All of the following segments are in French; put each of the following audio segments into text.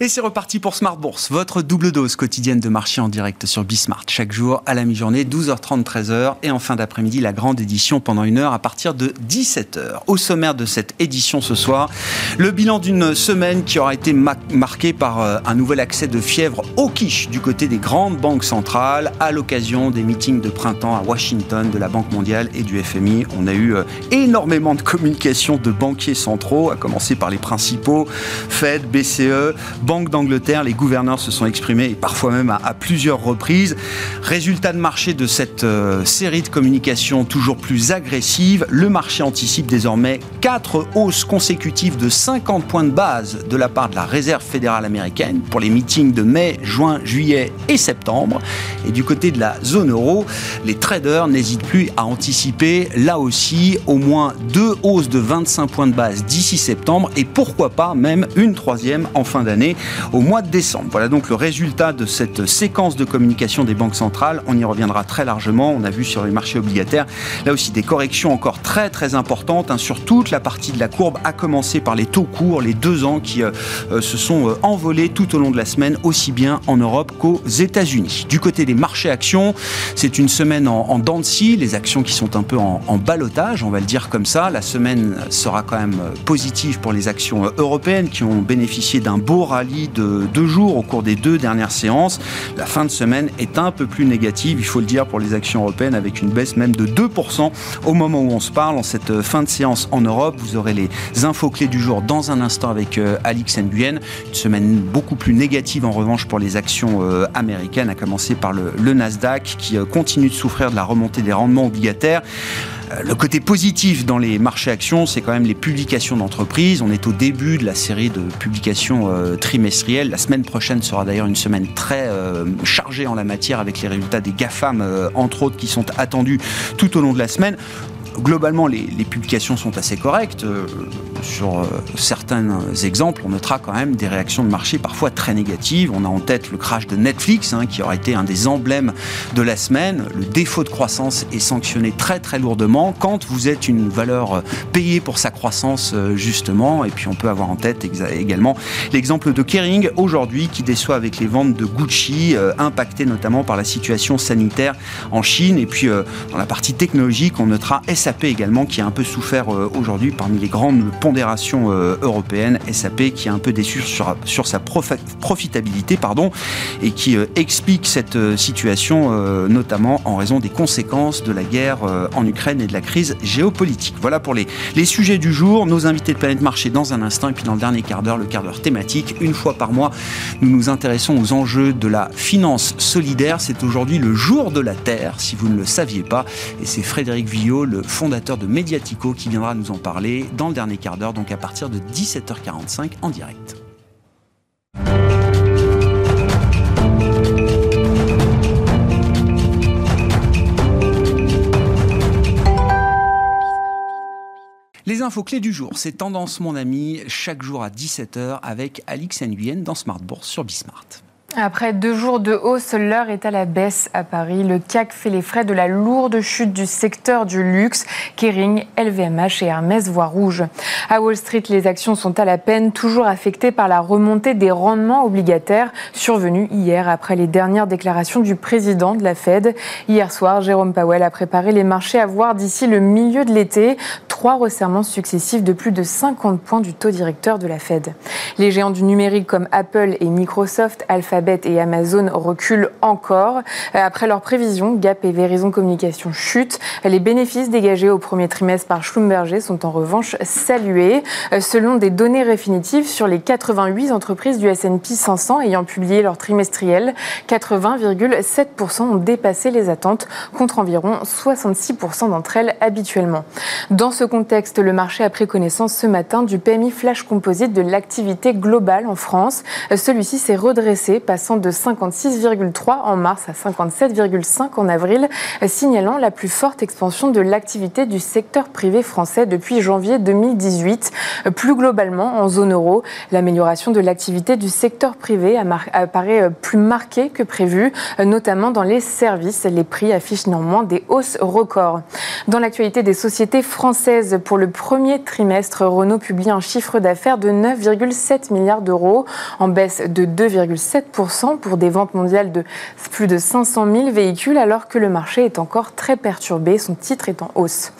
Et c'est reparti pour Smart Bourse, votre double dose quotidienne de marché en direct sur Bismart. Chaque jour à la mi-journée, 12h30, 13h. Et en fin d'après-midi, la grande édition pendant une heure à partir de 17h. Au sommaire de cette édition ce soir, le bilan d'une semaine qui aura été marquée par euh, un nouvel accès de fièvre au quiche du côté des grandes banques centrales à l'occasion des meetings de printemps à Washington de la Banque mondiale et du FMI. On a eu euh, énormément de communications de banquiers centraux, à commencer par les principaux, Fed, BCE, Banque d'Angleterre, les gouverneurs se sont exprimés, et parfois même à, plusieurs reprises. Résultat de marché de cette euh, série de communications toujours plus agressive, le marché anticipe désormais quatre hausses consécutives de 50 points de base de la part de la Réserve fédérale américaine pour les meetings de mai, juin, juillet et septembre. Et du côté de la zone euro, les traders n'hésitent plus à anticiper là aussi au moins deux hausses de 25 points de base d'ici septembre et pourquoi pas même une troisième en fin d'année au mois de décembre. Voilà donc le résultat de cette séquence de communication des banques centrales. On y reviendra très largement. On a vu sur les marchés obligataires, là aussi des corrections encore très très importantes hein, sur toute la partie de la courbe, à commencer par les taux courts, les deux ans qui euh, euh, se sont euh, envolés tout au long de la semaine, aussi bien en Europe qu'aux États-Unis. Du côté des marchés actions, c'est une semaine en, en dents de scie, les actions qui sont un peu en, en balotage, on va le dire comme ça. La semaine sera quand même positive pour les actions européennes qui ont bénéficié d'un beau rallye de deux jours au cours des deux dernières séances. La fin de semaine est un peu plus négative, il faut le dire, pour les actions européennes, avec une baisse même de 2% au moment où on se parle. En cette fin de séance en Europe, vous aurez les infos clés du jour dans un instant avec euh, Alix Nguyen. Une semaine beaucoup plus négative en revanche pour les actions euh, américaines, à commencer par le, Nasdaq qui euh, continue de souffrir de la remontée des rendements obligataires. Euh, le côté positif dans les marchés actions, c'est quand même les publications d'entreprises. On est au début de la série de publications euh, trimestrielles. La semaine prochaine sera d'ailleurs une semaine très euh, chargée en la matière avec les résultats des GAFAM, entre autres, qui sont attendus tout au long de la semaine globalement, les, publications sont assez correctes. Euh, sur euh, certains exemples, on notera quand même des réactions de marché parfois très négatives. On a en tête le crash de Netflix, hein, qui aurait été un des emblèmes de la semaine. Le défaut de croissance est sanctionné très très lourdement quand vous êtes une valeur euh, payée pour sa croissance, justement. Et puis on peut avoir en tête également l'exemple de Kering aujourd'hui, qui déçoit avec les ventes de Gucci, impactées notamment par la situation sanitaire en Chine. Et puis dans la partie technologique, on notera SAP également qui a un peu souffert euh, aujourd'hui parmi les grandes pondérations euh, européennes. SAP qui est un peu déçu sur, sur sa profitabilité pardon, et qui euh, explique cette situation notamment en raison des conséquences de la guerre en Ukraine et de la crise géopolitique. Voilà pour les, les sujets du jour. Nos invités de Planète Marché dans un instant et puis dans le dernier quart d'heure, le quart d'heure thématique. Une fois par mois, nous nous intéressons aux enjeux de la finance solidaire. C'est aujourd'hui le jour de la Terre, si vous ne le saviez pas. Et c'est Frédéric Villot, le fondateur de Mediatico, qui viendra nous en parler dans le dernier quart d'heure, donc à partir de 17h45 en direct. Les infos clés du jour, c'est Tendance Mon Ami, chaque jour à 17h avec Alix Nguyen dans Smart Bourse sur Bismart. Après deux jours de hausse, l'heure est à la baisse à Paris. Le CAC fait les frais de la lourde chute du secteur du luxe. Kering, LVMH et Hermès voient rouge. À Wall Street, les actions sont à la peine, toujours affectées par la remontée des rendements obligataires survenue hier après les dernières déclarations du président de la Fed. Hier soir, Jérôme Powell a préparé les marchés à voir d'ici le milieu de l'été trois resserrements successifs de plus de 50 points du taux directeur de la Fed. Les géants du numérique comme Apple et Microsoft, Et Amazon reculent encore. Après leurs prévisions, Gap et Verizon Communication chutent. Les bénéfices dégagés au premier trimestre par Schlumberger sont en revanche salués. Selon des données définitives sur les 88 entreprises du S&P 500 ayant publié leur trimestriel, 80,7% ont dépassé les attentes contre environ 66% d'entre elles habituellement. Dans ce contexte, le marché a pris connaissance ce matin du PMI flash composite de l'activité globale en France. Celui-ci s'est redressé passant de 56,3 en mars à 57,5 en avril, signalant la plus forte expansion de l'activité du secteur privé français depuis janvier 2018. Plus globalement, en zone euro, l'amélioration de l'activité du secteur privé apparaît plus marquée que prévu, notamment dans les services. Les prix affichent néanmoins des hausses records. Dans l'actualité des sociétés françaises, 2016. Pour le premier trimestre, Renault publie un chiffre d'affaires de 9,7 milliards d'euros, en baisse de 2,7% pour des ventes mondiales de plus de 500 000 véhicules, alors que le marché est encore très perturbé. Son titre est en hausse.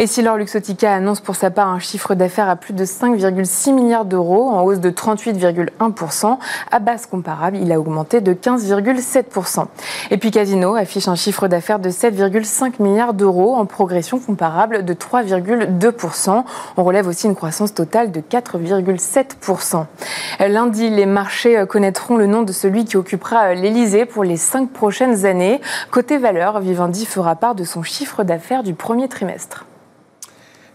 Et si Lord Luxotica annonce pour sa part un chiffre d'affaires à plus de 5,6 milliards d'euros, en hausse de 38,1%, à base comparable, il a augmenté de 15,7%. Et puis Casino affiche un chiffre d'affaires de 7,5 milliards d'euros, en progression comparable de 3,2%. On relève aussi une croissance totale de 4,7%. Lundi, les marchés connaîtront le nom de celui qui occupera l'Elysée pour les cinq prochaines années. Côté valeur, Vivendi fera part de son chiffre d'affaires du premier trimestre.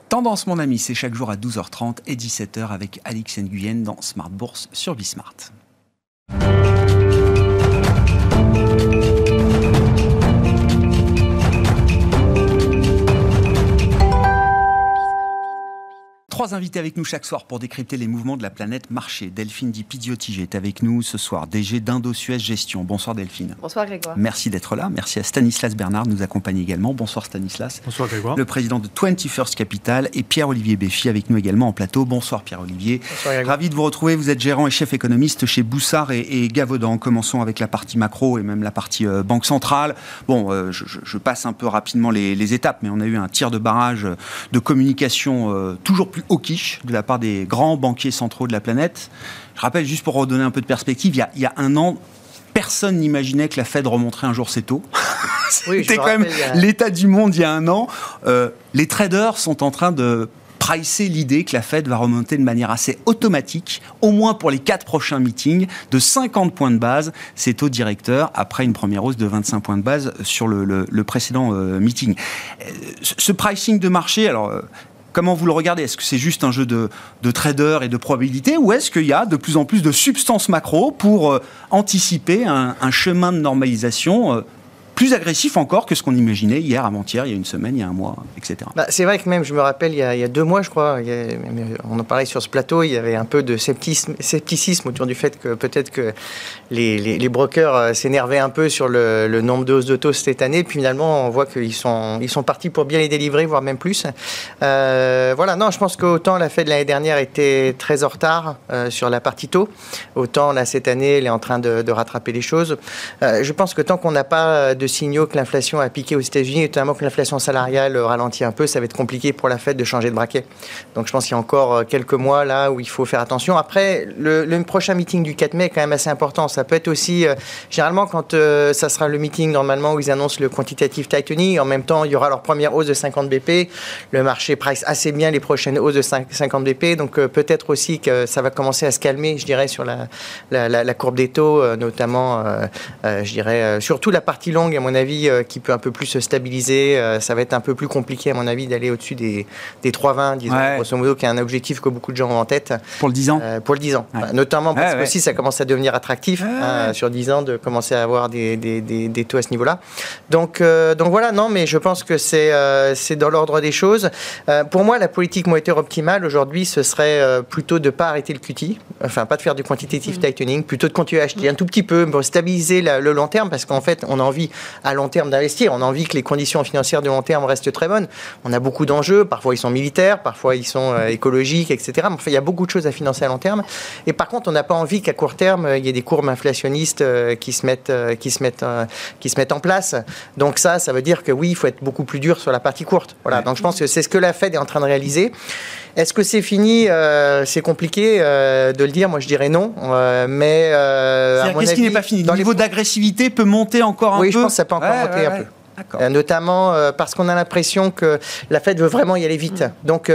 Tendance, mon ami, c'est chaque jour à 12h30 et 17h avec Alix Nguyen dans Smart Bourse sur Bismart. Trois invités avec nous chaque soir pour décrypter les mouvements de la planète marché. Delphine Di Pidiotige est avec nous ce soir, DG d'Indo-Suez Gestion. Bonsoir Delphine. Bonsoir Grégoire. Merci d'être là. Merci à Stanislas Bernard nous accompagne également. Bonsoir Stanislas. Bonsoir Grégoire. Le président de 21st Capital et Pierre-Olivier Béfi avec nous également en plateau. Bonsoir Pierre-Olivier. Bonsoir Grégoire. Ravi de vous retrouver. Vous êtes gérant et chef économiste chez Boussard et, et Gavaudan. Commençons avec la partie macro et même la partie euh, banque centrale. Bon, euh, je, je, passe un peu rapidement les, les, étapes, mais on a eu un tir de barrage de communication euh, toujours plus au quiche de la part des grands banquiers centraux de la planète. Je rappelle, juste pour redonner un peu de perspective, il y a, il y a un an, personne n'imaginait que la Fed remonterait un jour ses taux. Oui, C'était quand même a... l'état du monde il y a un an. Euh, les traders sont en train de pricer l'idée que la Fed va remonter de manière assez automatique, au moins pour les quatre prochains meetings, de 50 points de base, ses taux directeurs, après une première hausse de 25 points de base sur le, le, le précédent euh, meeting. Ce pricing de marché, alors Comment vous le regardez? Est-ce que c'est juste un jeu de, de trader et de probabilité ou est-ce qu'il y a de plus en plus de substances macro pour euh, anticiper un, chemin de normalisation euh, plus agressif encore que ce qu'on imaginait hier, avant-hier, il y a une semaine, il y a un mois, etc. Bah, c'est vrai que même, je me rappelle, il y a, deux mois, je crois, a, on en parlait sur ce plateau, il y avait un peu de scepticisme, autour du fait que peut-être que les, brokers s'énervaient un peu sur le, nombre de hausses de taux cette année. Puis finalement, on voit qu'ils sont, partis pour bien les délivrer, voire même plus. Euh, voilà, non, je pense qu'autant la Fed l'année dernière était très en retard euh, sur la partie taux, autant là, cette année, elle est en train de, rattraper les choses. Euh, je pense que tant qu'on n'a pas de signaux que l'inflation a piqué aux États-Unis, notamment que l'inflation salariale ralentit un peu, ça va être compliqué pour la Fed de changer de braquet. Donc je pense qu'il y a encore quelques mois là où il faut faire attention. Après, le, prochain meeting du 4 mai est quand même assez important. Ça peut être aussi, euh, généralement, quand euh, ça sera le meeting normalement où ils annoncent le quantitative tightening, en même temps, il y aura leur première hausse de 50 BP. Le marché price assez bien les prochaines hausses de 5, 50 BP. Donc euh, peut-être aussi que ça va commencer à se calmer, je dirais, sur la courbe des taux, notamment, je dirais, surtout la partie longue, à mon avis, qui peut un peu plus se stabiliser. ça va être un peu plus compliqué, à mon avis, d'aller au-dessus des, des 3,20, disons, ouais. grosso modo, qui est un objectif que beaucoup de gens ont en tête. Pour le 10 ans Pour le 10 ans. Ouais. Notamment parce que aussi, ça commence à devenir attractif hein, sur 10 ans de commencer à avoir des, des, des, des taux à ce niveau-là. Donc, euh, donc voilà, non, mais je pense que c'est euh, dans l'ordre des choses. Euh, pour moi, la politique monétaire optimale aujourd'hui, ce serait euh, plutôt de ne pas arrêter le QT, enfin pas de faire du quantitative mmh. tightening, plutôt de continuer à acheter un tout petit peu pour stabiliser la, le long terme, parce qu'en fait, on a envie à long terme d'investir, on a envie que les conditions financières de long terme restent très bonnes. On a beaucoup d'enjeux, parfois ils sont militaires, parfois ils sont écologiques, etc. Mais enfin, il y a beaucoup de choses à financer à long terme. Et par contre, on n'a pas envie qu'à court terme, il y ait des courbes inflationnistes qui se mettent, qui se mettent, qui se mettent en place. Donc ça, ça veut dire que oui, il faut être beaucoup plus dur sur la partie courte. Voilà. Donc je pense que c'est ce que la Fed est en train de réaliser. Est-ce que c'est fini euh, C'est compliqué euh, de le dire? Moi, je dirais non. Euh, mais qu'est-ce qui n'est pas fini? Le niveau les... d'agressivité peut monter encore un oui, peu? Oui, je pense que ça peut encore ouais, monter ouais, un peu. Notamment parce qu'on a l'impression que la Fed veut vraiment y aller vite. Mmh. Donc,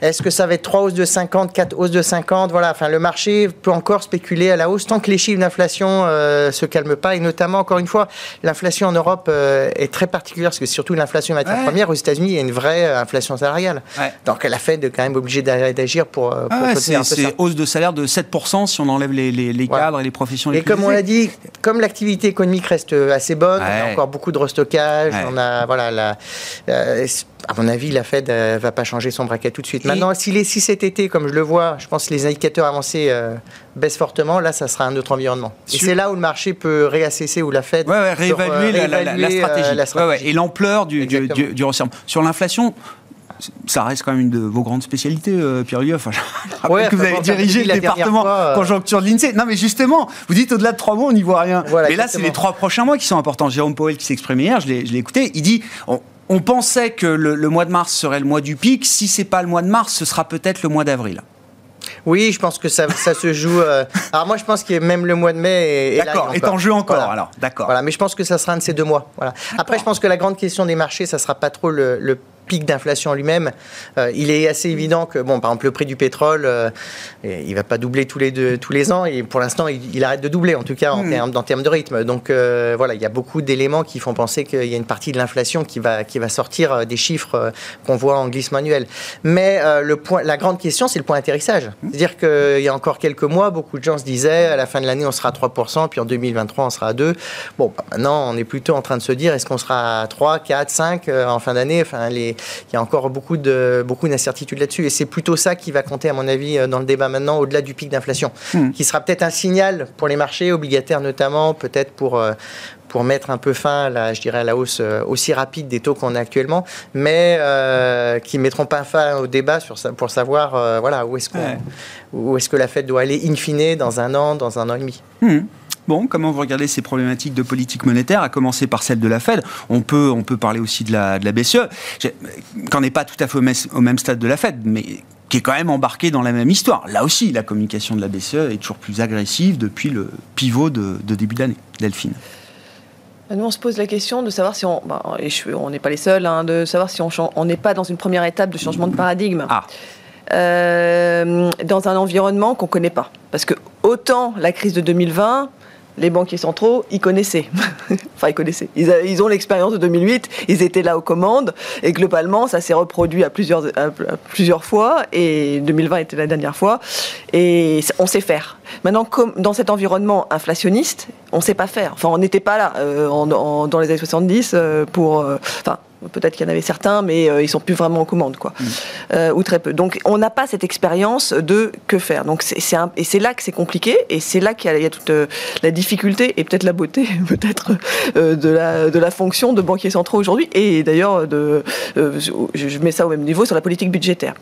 est-ce que ça va être 3 hausses de 50, 4 hausses de 50 Voilà, enfin, le marché peut encore spéculer à la hausse tant que les chiffres d'inflation ne se calment pas. Et notamment, encore une fois, l'inflation en Europe est très particulière parce que surtout l'inflation matière ouais. première, aux États-Unis, il y a une vraie inflation salariale. Ouais. Donc, la Fed est quand même obligée d'agir pour. pour ah c'est hausse de salaire de 7% si on enlève les, les, les cadres ouais. et les professions. Et comme on l'a dit, comme l'activité économique reste assez bonne, y a encore beaucoup de restockage. On a, voilà, la, euh, à mon avis, la Fed ne euh, va pas changer son braquet tout de suite. Maintenant, si, cet été, comme je le vois, je pense que les indicateurs avancés euh, baissent fortement, là, ça sera un autre environnement. Et c'est là où le marché peut réassesser, où la Fed ouais, ouais, réévaluer, peut, la, réévaluer la, la, stratégie. stratégie. Ouais, et l'ampleur du, du, du, du resserrement. Sur l'inflation, ça reste quand même une de vos grandes spécialités, euh, Pierre-Louis. Enfin, ouais, que vous avez dirigé le département euh, conjoncture de l'INSEE. Non, mais justement, vous dites au-delà de trois mois, on n'y voit rien. mais là, c'est les trois prochains mois qui sont importants. Jérôme Powell qui s'exprimait hier, je l'ai écouté, il dit on, pensait que le, le, mois de mars serait le mois du pic. Si c'est pas le mois de mars, ce sera peut-être le mois d'avril. Oui, je pense que ça, ça se joue. Euh, alors moi, je pense que même le mois de mai est, d'accord, est en jeu encore. Alors, d'accord. Voilà, mais je pense que ça sera un de ces deux mois. Voilà. Après, je pense que la grande question des marchés, ça sera pas trop le, le pic d'inflation lui-même, euh, il est assez évident que, bon, par exemple, le prix du pétrole, euh, il va pas doubler tous les, deux, tous les ans, et pour l'instant, il, arrête de doubler, en tout cas, en, hmm. termes, en termes de rythme. Donc, euh, voilà, il y a beaucoup d'éléments qui font penser qu'il y a une partie de l'inflation qui va, qui va sortir des chiffres qu'on voit en glisse manuel. Mais le point, la grande question, c'est le point atterrissage. Hmm. C'est-à-dire qu'il y a encore quelques mois, beaucoup de gens se disaient, à la fin de l'année, on sera à 3%, puis en 2023, on sera à 2%. Bon, bah, maintenant, on est plutôt en train de se dire, est-ce qu'on sera à 3, 4, 5 en fin d'année? Enfin, les, il y a encore beaucoup de beaucoup d'incertitudes là-dessus. Et c'est plutôt ça qui va compter, à mon avis, euh, dans le débat maintenant, au-delà du pic d'inflation, hmm. qui sera peut-être un signal pour les marchés obligataires notamment, peut-être pour euh, pour mettre un peu fin, à je dirais, à la hausse euh, aussi rapide des taux qu'on a actuellement, mais qui ne mettront pas fin au débat sur ça, pour savoir voilà, où est-ce où est-ce que la Fed doit aller in fine dans un an, dans un an et demi. Hmm. Bon, comment vous regardez ces problématiques de politique monétaire, à commencer par celle de la Fed? On peut, on peut parler aussi de la, de la BCE, qu'on n'est pas tout à fait au même, stade de la Fed, mais qui est quand même embarqué dans la même histoire. Là aussi, la communication de la BCE est toujours plus agressive depuis le pivot de, début d'année. Delphine. Nous, on se pose la question de savoir si on, bah, et on n'est pas les seuls, hein, de savoir si on n'est pas dans une première étape de changement de paradigme. Ah. Euh, dans un environnement qu'on ne connaît pas. Parce que autant la crise de 2020, les banquiers centraux, ils connaissaient. enfin, ils connaissaient. Ils, ont l'expérience de 2008, ils étaient là aux commandes, et globalement, ça s'est reproduit à plusieurs, plusieurs fois, et 2020 était la dernière fois, et on sait faire. Maintenant, dans cet environnement inflationniste, on ne sait pas faire. Enfin, on n'était pas là euh, dans les années 70 euh, pour... Euh, enfin, Peut-être qu'il y en avait certains, mais ils sont plus vraiment en commande, quoi, mm. ou très peu. Donc, on n'a pas cette expérience de que faire. Donc, c'est et c'est là que c'est compliqué, et c'est là qu'il y, a toute la difficulté et peut-être la beauté, peut-être de la de la fonction de banquier centraux aujourd'hui, et d'ailleurs de, je mets ça au même niveau sur la politique budgétaire.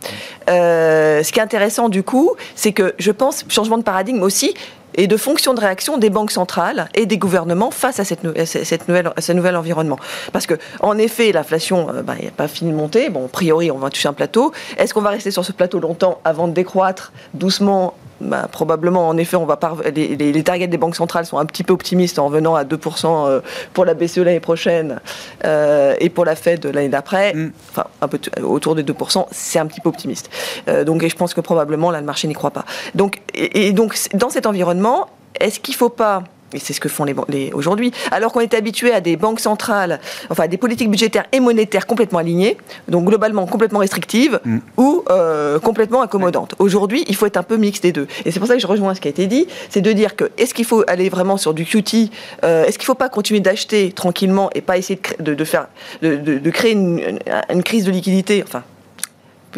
ce qui est intéressant du coup, c'est que je pense changement de paradigme aussi et de fonction de réaction des banques centrales et des gouvernements face à, ce nouvel environnement. Parce que, en effet, l'inflation n'a euh, bah, pas fini de monter. Bon, a priori, on va toucher un plateau. Est-ce qu'on va rester sur ce plateau longtemps avant de décroître doucement bah, probablement, en effet, on va les, les, targets des banques centrales sont un petit peu optimistes en venant à 2% euh, pour la BCE l'année prochaine euh, et pour la Fed l'année d'après. Mm. Enfin, un peu autour des 2%, c'est un petit peu optimiste. Euh, donc, et je pense que probablement, là, le marché n'y croit pas. Donc, et donc, dans cet environnement, est-ce qu'il ne faut pas et c'est ce que font les, les aujourd'hui, alors qu'on est habitué à des banques centrales, enfin à des politiques budgétaires et monétaires complètement alignées, donc globalement complètement restrictives mm. ou euh, complètement accommodantes. Aujourd'hui, il faut être un peu mix des deux. Et c'est pour ça que je rejoins ce qui a été dit, c'est de dire que est-ce qu'il faut aller vraiment sur du QT, euh, est-ce qu'il ne faut pas continuer d'acheter tranquillement et pas essayer de, de, faire, de, de créer une, une, crise de liquidité, enfin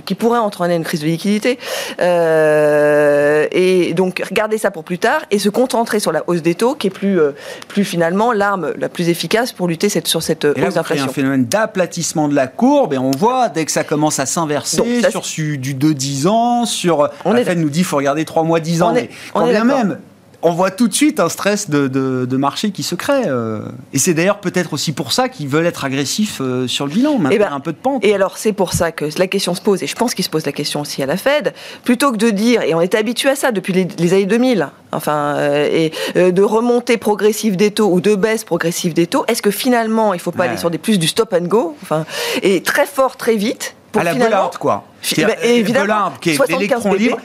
qui pourrait entraîner une crise de liquidité. Euh, et donc regarder ça pour plus tard et se concentrer sur la hausse des taux, qui est plus, euh, plus finalement l'arme la plus efficace pour lutter cette, sur cette hausse d'inflation. un phénomène d'aplatissement de la courbe et on voit dès que ça commence à s'inverser sur du 2-10 ans, sur on la Fed nous dit qu'il faut regarder 3 mois 10 ans, on mais quand bien même on voit tout de suite un stress de, marché qui se crée. Euh. Et c'est d'ailleurs peut-être aussi pour ça qu'ils veulent être agressifs euh, sur le bilan, eh ben, un peu de pente. Et alors c'est pour ça que la question se pose, et je pense qu'il se pose la question aussi à la Fed, plutôt que de dire, et on est habitué à ça depuis les, années 2000, enfin, euh, et de remontée progressive des taux ou de baisse progressive des taux, est-ce que finalement il ne faut pas aller sur des plus du stop and go, enfin, et très fort, très vite pour à la Bollard, quoi. Ben, évidemment, qui est l'électron libre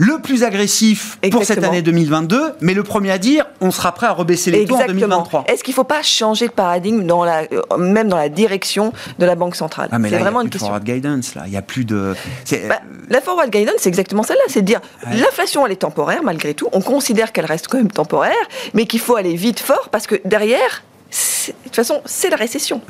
le plus agressif pour cette année 2022, mais le premier à dire on sera prêt à rebaisser les taux en 2023. Est-ce qu'il ne faut pas changer de paradigme dans la, euh, même dans la direction de la Banque centrale? Ah, C'est vraiment une question. Forward guidance là, il y a plus de. Bah, la forward guidance, c'est exactement celle-là, c'est de dire l'inflation elle est temporaire malgré tout, on considère qu'elle reste quand même temporaire, mais qu'il faut aller vite fort parce que derrière de toute façon, c'est la récession.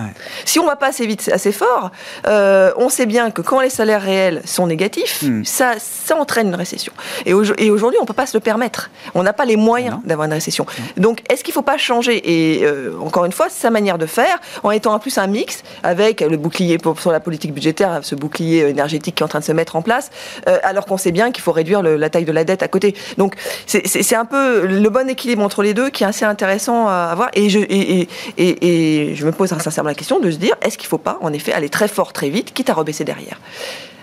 Si on ne va pas assez vite, assez fort, euh, on sait bien que quand les salaires réels sont négatifs, hmm. ça, ça entraîne une récession. Et, aujourd'hui, on ne peut pas se le permettre. On n'a pas les moyens d'avoir une récession. Donc, est-ce qu'il ne faut pas changer Et euh, encore une fois, sa manière de faire, en étant en plus un mix avec le bouclier pour, sur la politique budgétaire, ce bouclier énergétique qui est en train de se mettre en place, euh, alors qu'on sait bien qu'il faut réduire la taille de la dette à côté. Donc, c'est un peu le bon équilibre entre les deux qui est assez intéressant à voir. Et, je, et, et, je me pose sincèrement la question de se dire, est-ce qu'il ne faut pas, en effet, aller très fort, très vite, quitte à rebaisser derrière?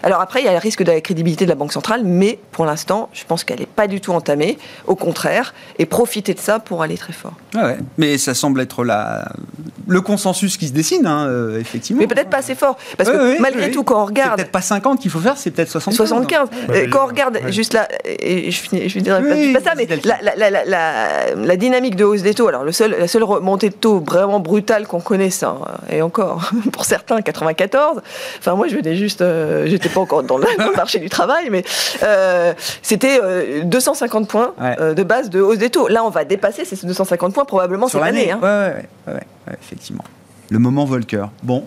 Alors après, il y a le risque de la crédibilité de la Banque centrale, mais pour l'instant, je pense qu'elle n'est pas du tout entamée. Au contraire, et profiter de ça pour aller très fort. Ah mais ça semble être la... le consensus qui se dessine, hein, euh, effectivement. Mais peut-être pas assez fort. Parce que malgré tout, quand on regarde. C'est peut-être pas 50 qu'il faut faire, c'est peut-être 75. 75. Euh, quand on regarde juste là, et je, finis, je dirais pas, ça, mais la, dynamique de hausse des taux, alors le seul, la seule remontée de taux vraiment brutale qu'on connaisse, hein, et encore, pour certains, 94. Enfin, moi, je venais juste. Euh, pas encore dans le, marché du travail, mais euh, c'était 250 euh, points euh, de base de hausse des taux. Là, on va dépasser ces 250 points probablement cette année. Hein. Ouais, effectivement. Le moment Volcker. Bon,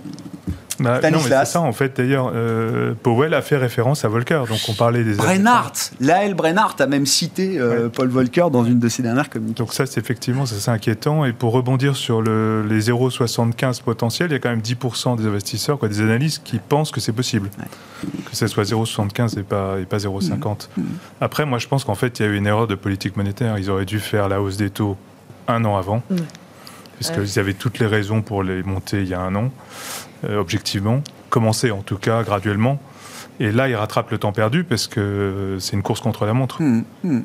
bah, non, mais c'est ça, en fait. D'ailleurs, euh, Powell a fait référence à Volcker. Donc, on parlait des. Brennhardt Laël Brennhardt a même cité euh, Paul Volcker dans une de ses dernières communications. Donc, ça, c'est effectivement c'est inquiétant. Et pour rebondir sur le, les 0,75 potentiels, il y a quand même 10% des investisseurs, quoi, des analystes, qui pensent que c'est possible. Que ce soit 0,75 et pas, et pas 0,50. Mmh. Mmh. Après, moi, je pense qu'en fait, il y a eu une erreur de politique monétaire. Ils auraient dû faire la hausse des taux un an avant. Mmh. Parce qu'ils avaient toutes les raisons pour les monter il y a un an. Euh, objectivement, commencer en tout cas graduellement. Et là, il rattrape le temps perdu parce que c'est une course contre la montre. Hmm, hmm.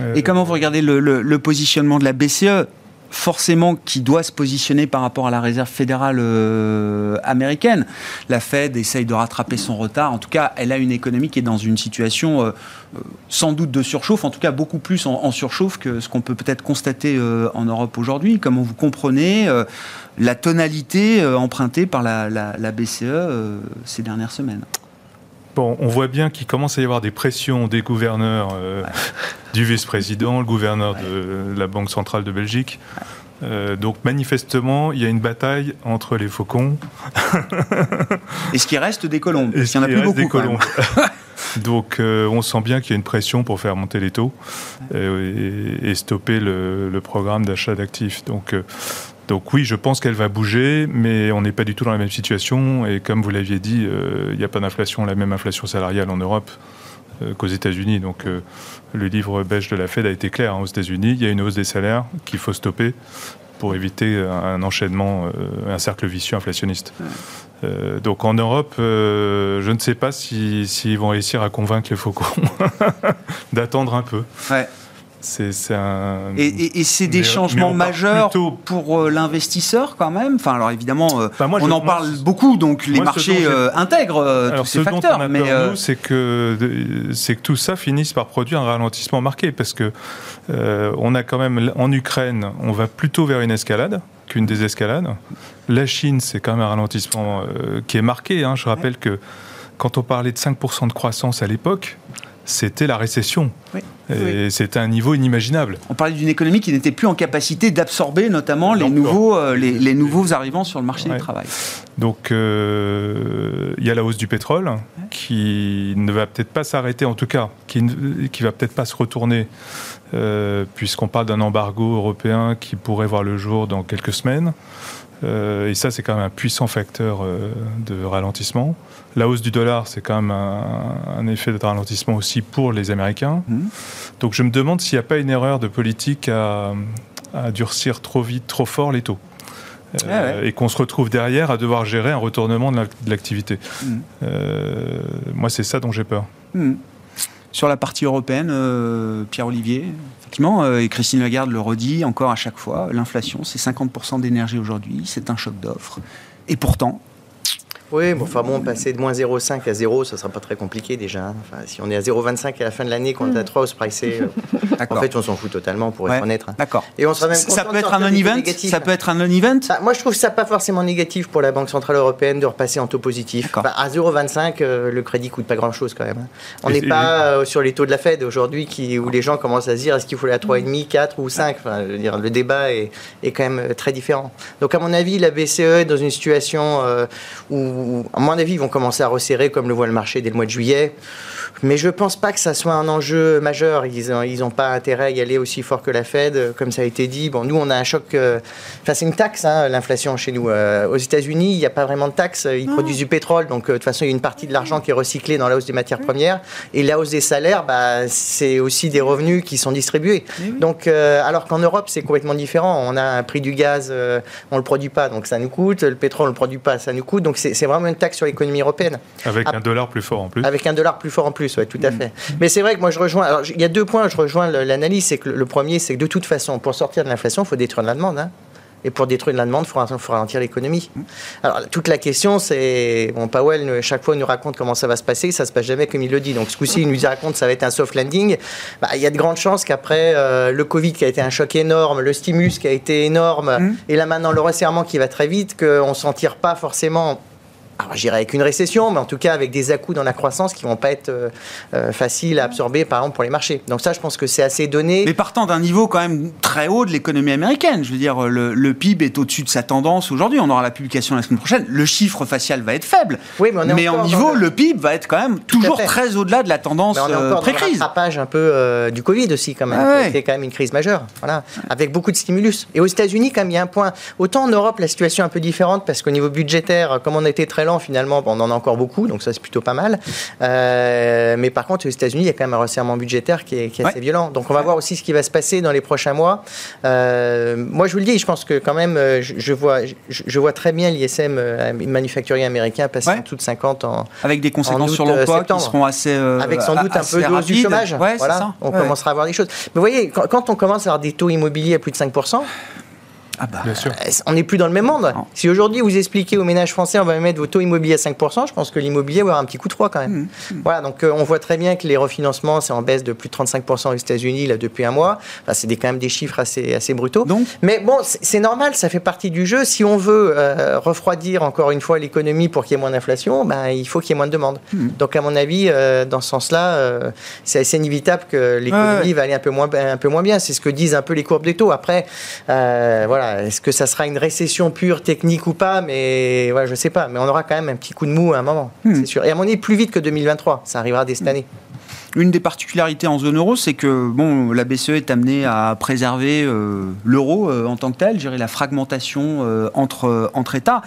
Euh, Et comment vous regardez le, positionnement de la BCE forcément qui doit se positionner par rapport à la réserve fédérale euh, américaine. La Fed essaye de rattraper son retard. En tout cas, elle a une économie qui est dans une situation euh, euh, sans doute de surchauffe, en tout cas beaucoup plus en, surchauffe que ce qu'on peut peut-être constater en Europe aujourd'hui. Comment vous comprenez la tonalité empruntée par la, la BCE ces dernières semaines Bon, on voit bien qu'il commence à y avoir des pressions des gouverneurs, euh, du vice-président, le gouverneur de la Banque centrale de Belgique. Euh, donc manifestement, il y a une bataille entre les faucons. Et ce qui reste des colombes. Et il y en a plus beaucoup. Des colombes. donc euh, on sent bien qu'il y a une pression pour faire monter les taux et, stopper le, le programme d'achat d'actifs. Donc donc oui, je pense qu'elle va bouger, mais on n'est pas du tout dans la même situation. Et comme vous l'aviez dit, euh, il n'y a pas d'inflation, la même inflation salariale en Europe euh, qu'aux États-Unis. Donc euh, le livre belge de la Fed a été clair. Hein, aux États-Unis, il y a une hausse des salaires qu'il faut stopper pour éviter un enchaînement, un cercle vicieux inflationniste. donc en Europe, je ne sais pas s'ils si, vont réussir à convaincre les faucons d'attendre un peu. Ouais. C'est un. Et, c'est des changements majeurs pour euh, l'investisseur quand même? Enfin, alors évidemment, euh, on en parle beaucoup, donc les marchés euh, intègrent tous ces facteurs. mais c'est que c'est que tout ça finisse par produire un ralentissement marqué, parce que on a quand même en Ukraine, on va plutôt vers une escalade qu'une désescalade. La Chine, c'est quand même un ralentissement qui est marqué. Hein. Je rappelle que quand on parlait de 5% de croissance à l'époque, c'était la récession. Et c'était un niveau inimaginable. On parlait d'une économie qui n'était plus en capacité d'absorber notamment les nouveaux, euh, les, nouveaux arrivants sur le marché du travail. Donc euh, il y a la hausse du pétrole qui ne va peut-être pas s'arrêter, en tout cas, qui ne qui va peut-être pas se retourner, euh, puisqu'on parle d'un embargo européen qui pourrait voir le jour dans quelques semaines. et ça, c'est quand même un puissant facteur de ralentissement. La hausse du dollar, c'est quand même un, effet de ralentissement aussi pour les Américains. Mmh. Donc je me demande s'il n'y a pas une erreur de politique à, durcir trop vite, trop fort les taux. Euh, ah et qu'on se retrouve derrière à devoir gérer un retournement de l'activité. Mmh. Euh, moi, c'est ça dont j'ai peur. Mmh. Sur la partie européenne, euh, Pierre-Olivier, effectivement, et Christine Lagarde le redit encore à chaque fois, l'inflation, c'est 50% d'énergie aujourd'hui, c'est un choc d'offres. Et pourtant, Oui, bon, enfin bon, passer de moins 0,5 à 0, ça sera pas très compliqué déjà. Hein. Enfin, si on est à 0,25 à la fin de l'année, qu'on est à 3 au pricé, en fait, on s'en fout totalement, pour être honnête. Hein. D'accord. Et on sera même ça peut être un non-event Ça peut être un non-event Moi, je trouve ça pas forcément négatif pour la Banque Centrale Européenne de repasser en taux positif. à 0,25, euh, le crédit coûte pas grand-chose quand même. Hein. On n'est pas euh, sur les taux de la Fed aujourd'hui où les gens commencent à se dire est-ce qu'il faut aller à 3,5, 4 ou 5 enfin, je veux dire, Le débat est, est, quand même euh, très différent. Donc, à mon avis, la BCE est dans une situation où, à mon avis, ils vont commencer à resserrer comme le voit le marché dès le mois de juillet. Mais je ne pense pas que ça soit un enjeu majeur. Ils n'ont ils pas intérêt à y aller aussi fort que la Fed, comme ça a été dit. Bon, nous, on a un choc. Enfin, c'est une taxe, hein, l'inflation chez nous. aux États-Unis, il n'y a pas vraiment de taxe. Ils ah. produisent du pétrole, donc de toute façon, il y a une partie de l'argent qui est recyclé dans la hausse des matières premières. Et la hausse des salaires, bah, c'est aussi des revenus qui sont distribués. Donc, alors qu'en Europe, c'est complètement différent. On a un prix du gaz, on ne le produit pas, donc ça nous coûte. Le pétrole, on ne le produit pas, ça nous coûte. Donc, c'est vraiment une taxe sur l'économie européenne. Avec un dollar plus fort en plus. Avec un dollar plus fort en plus, oui, tout à mm. fait. Mais c'est vrai que moi, je rejoins. Alors, il y a deux points, je rejoins l'analyse. C'est que le premier, c'est que de toute façon, pour sortir de l'inflation, il faut détruire la demande. Hein. Et pour détruire la demande, il faut, ralentir l'économie. Alors, toute la question, c'est. Bon, Powell, chaque fois, il nous raconte comment ça va se passer. Ça se passe jamais comme il le dit. Donc, ce coup-ci, il nous raconte que ça va être un soft landing. Bah, il y a de grandes chances qu'après euh, le Covid qui a été un choc énorme, le stimulus qui a été énorme, mmh. et là maintenant le resserrement qui va très vite, qu'on ne s'en tire pas forcément alors j'irai avec une récession, mais en tout cas avec des à dans la croissance qui vont pas être euh, euh, faciles à absorber, par exemple, pour les marchés. Donc ça, je pense que c'est assez donné. Mais partant d'un niveau quand même très haut de l'économie américaine, je veux dire, le, PIB est au-dessus de sa tendance aujourd'hui. On aura la publication la semaine prochaine. Le chiffre facial va être faible. Oui, mais, on mais en niveau, le... PIB va être quand même toujours très au-delà de la tendance euh, pré-crise. rattrapage un peu du Covid aussi, quand même. Ah C'était quand même une crise majeure. Voilà. Avec beaucoup de stimulus. Et aux États-Unis, quand même, il y a un point. Autant en Europe, la situation est un peu différente parce qu'au niveau budgétaire, comme on était très finalement, on en a encore beaucoup, donc ça c'est plutôt pas mal. Euh, mais par contre, aux États-Unis, il y a quand même un resserrement budgétaire qui est, assez violent. Donc on va voir aussi ce qui va se passer dans les prochains mois. Euh, moi, je vous le dis, je pense que quand même, euh, je, vois, je, vois très bien l'ISM manufacturier américain passer en dessous de 50 ans. Avec des conséquences sur l'emploi qui seront assez. Avec sans doute un peu de hausse du chômage. voilà, on commencera à voir des choses. Mais vous voyez, quand, quand on commence à avoir des taux immobiliers à plus de 5%, ah bah, euh, on n'est plus dans le même monde. Si aujourd'hui vous expliquez aux ménages français on va mettre vos taux immobiliers à 5%, je pense que l'immobilier va avoir un petit coup de froid quand même. Mmh, mmh. Voilà, donc euh, on voit très bien que les refinancements c'est en baisse de plus de 35% aux États-Unis là depuis un mois. c'est quand même des chiffres assez, assez brutaux. Donc Mais bon, c'est normal, ça fait partie du jeu. Si on veut euh, refroidir encore une fois l'économie pour qu'il y ait moins d'inflation, ben, il faut qu'il y ait moins de demande. Mmh. Donc à mon avis, dans ce sens-là, c'est assez inévitable que l'économie va aller un peu moins, un peu moins bien. C'est ce que disent un peu les courbes des taux. Après, voilà est-ce que ça sera une récession pure, technique ou pas Mais ouais, je sais pas. Mais on aura quand même un petit coup de mou à un moment, hmm. c'est sûr. Et à mon avis, plus vite que 2023. Ça arrivera dès cette année. Une des particularités en zone euro, c'est que bon, la BCE est amenée à préserver euh, l'euro euh, en tant que tel, gérer la fragmentation euh, entre, entre États.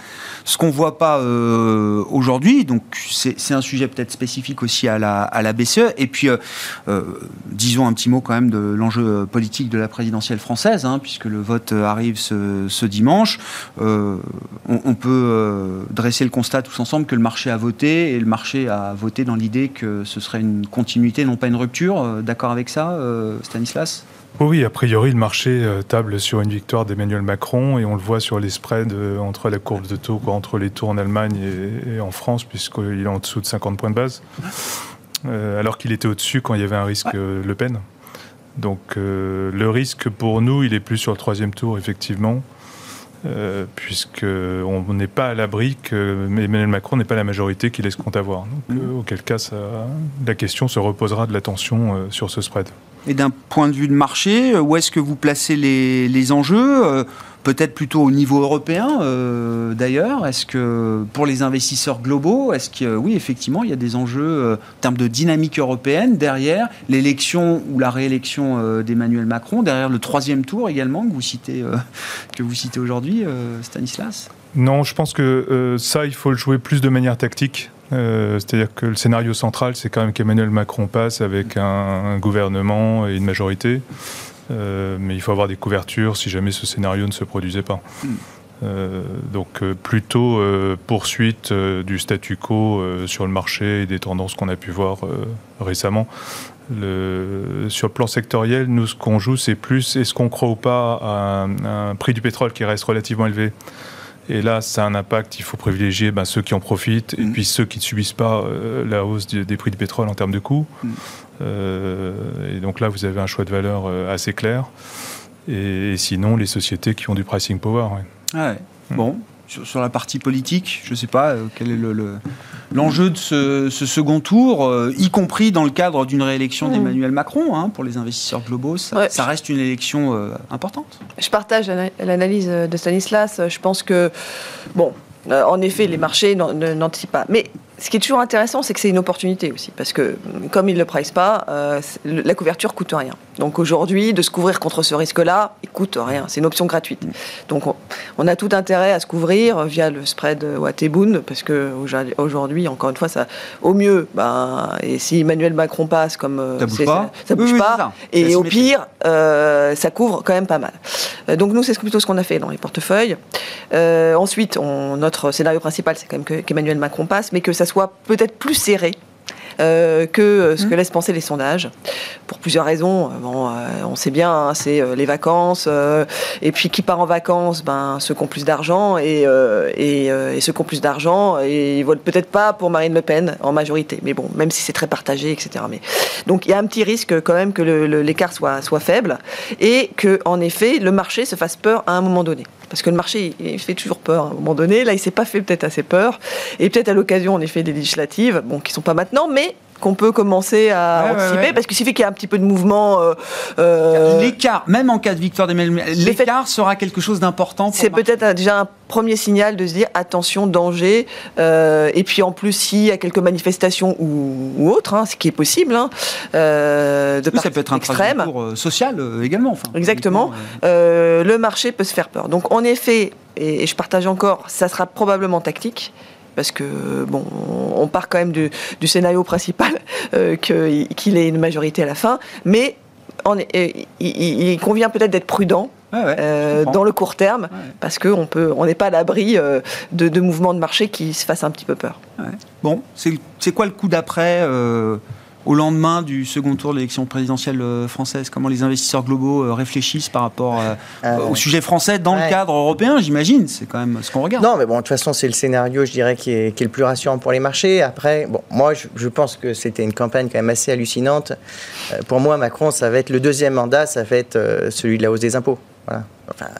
Ce qu'on ne voit pas aujourd'hui, donc c'est un sujet peut-être spécifique aussi à la, à la BCE. Et puis, disons un petit mot quand même de l'enjeu politique de la présidentielle française, hein, puisque le vote arrive ce, ce dimanche. On, on, peut dresser le constat tous ensemble que le marché a voté, et le marché a voté dans l'idée que ce serait une continuité non pas une rupture. Euh, d'accord avec ça, euh, Stanislas? Oui, a priori, le marché euh, table sur une victoire d'Emmanuel Macron et on le voit sur les spreads entre la courbe de taux, entre les taux en Allemagne et, en France, puisqu'il est en dessous de 50 points de base, alors qu'il était au-dessus quand il y avait un risque Le Pen. Donc le risque pour nous, il est plus sur le troisième tour, effectivement. Euh, puisqu'on n'est pas à l'abri que Emmanuel Macron n'est pas la majorité qui laisse compte avoir. Donc, mm. euh, auquel cas, ça, la question se reposera de l'attention euh, sur ce spread. Et d'un point de vue de marché, où est-ce que vous placez les, les enjeux? Peut-être plutôt au niveau européen euh, d'ailleurs Est-ce que pour les investisseurs globaux, est-ce que oui, effectivement, il y a des enjeux euh, en termes de dynamique européenne derrière l'élection ou la réélection euh, d'Emmanuel Macron, derrière le troisième tour également que vous citez, que vous citez aujourd'hui, Stanislas? Non, je pense que ça, il faut le jouer plus de manière tactique. C'est-à-dire que le scénario central, c'est quand même qu'Emmanuel Macron passe avec un gouvernement et une majorité. Euh, mais il faut avoir des couvertures si jamais ce scénario ne se produisait pas. Hmm. Euh, donc euh, plutôt poursuite du statu quo sur le marché et des tendances qu'on a pu voir récemment. Le, sur le plan sectoriel, nous, ce qu'on joue, c'est plus est-ce qu'on croit ou pas à un, prix du pétrole qui reste relativement élevé? Et là, ça a un impact. Il faut privilégier ben, ceux qui en profitent et mm. puis ceux qui ne subissent pas la hausse des prix du pétrole en termes de coûts. Mm. Euh, et donc là, vous avez un choix de valeur euh, assez clair. Et, sinon, les sociétés qui ont du pricing power. Ah mm. Bon, sur, la partie politique, je ne sais pas quel est le l'enjeu de ce, second tour, euh, y compris dans le cadre d'une réélection mmh. d'Emmanuel Macron, hein, pour les investisseurs globaux, ça, reste une élection euh, importante. Je partage l'analyse de Stanislas. Je pense que, bon, euh, en effet, les marchés n'anticipent pas. Mais ce qui est toujours intéressant, c'est que c'est une opportunité aussi, parce que comme ils ne le pricent pas, euh, la couverture coûte rien. Donc aujourd'hui, de se couvrir contre ce risque-là, il coûte rien. C'est une option gratuite. Donc on, a tout intérêt à se couvrir via le spread Watteboon, parce que aujourd'hui, encore une fois, ça, au mieux, ben, et si Emmanuel Macron passe comme euh, ça bouge pas, ça, bouge pas, et au pire, euh, ça couvre quand même pas mal. donc nous, c'est plutôt ce qu'on a fait dans les portefeuilles. ensuite, on, notre scénario principal, c'est quand même qu'Emmanuel Macron passe, mais que ça soit peut-être plus serré euh, que euh, ce que mmh. laissent penser les sondages. Pour plusieurs raisons. Bon, euh, on sait bien, hein, c'est les vacances. et puis qui part en vacances ben, Ceux qui ont plus d'argent. Et, et, ceux qui ont plus d'argent, ils votent peut-être pas pour Marine Le Pen en majorité. Mais bon, même si c'est très partagé, etc. Mais, donc il y a un petit risque quand même que l'écart soit, soit faible. Et que, en effet, le marché se fasse peur à un moment donné parce que le marché il fait toujours peur à un moment donné. Là, il s'est pas fait peut-être assez peur, et peut-être à l'occasion en effet des législatives, bon, qui sont pas maintenant, mais qu'on peut commencer à anticiper parce qu'il suffit qu'il y ait un petit peu de mouvement. Euh, euh, l'écart, même en cas de victoire d'Emmanuel, l'écart sera quelque chose d'important. C'est peut-être déjà un premier signal de se dire attention, danger. Euh, et puis en plus, s'il y a quelques manifestations ou, autres, hein, ce qui est possible, hein, de oui, ça peut être un extrême. social également. Enfin, Exactement. le marché peut se faire peur. Donc en effet, et je partage encore, ça sera probablement tactique parce que bon, on part quand même du, scénario principal euh, qu'il ait une majorité à la fin, mais euh, il, convient peut-être d'être prudent. Euh, dans le court terme, parce qu'on peut, on n'est pas à l'abri de, mouvements de marché qui se fassent un petit peu peur. Bon, c'est quoi le coup d'après au lendemain du second tour de l'élection présidentielle euh, française Comment les investisseurs globaux euh, réfléchissent par rapport euh, au sujet français dans le cadre européen, j'imagine C'est quand même ce qu'on regarde. Non, mais bon, de toute façon, c'est le scénario, je dirais, qui est, le plus rassurant pour les marchés. Après, bon, moi, je, pense que c'était une campagne quand même assez hallucinante. pour moi, Macron, ça va être le deuxième mandat, ça va être celui de la hausse des impôts. Voilà. Enfin,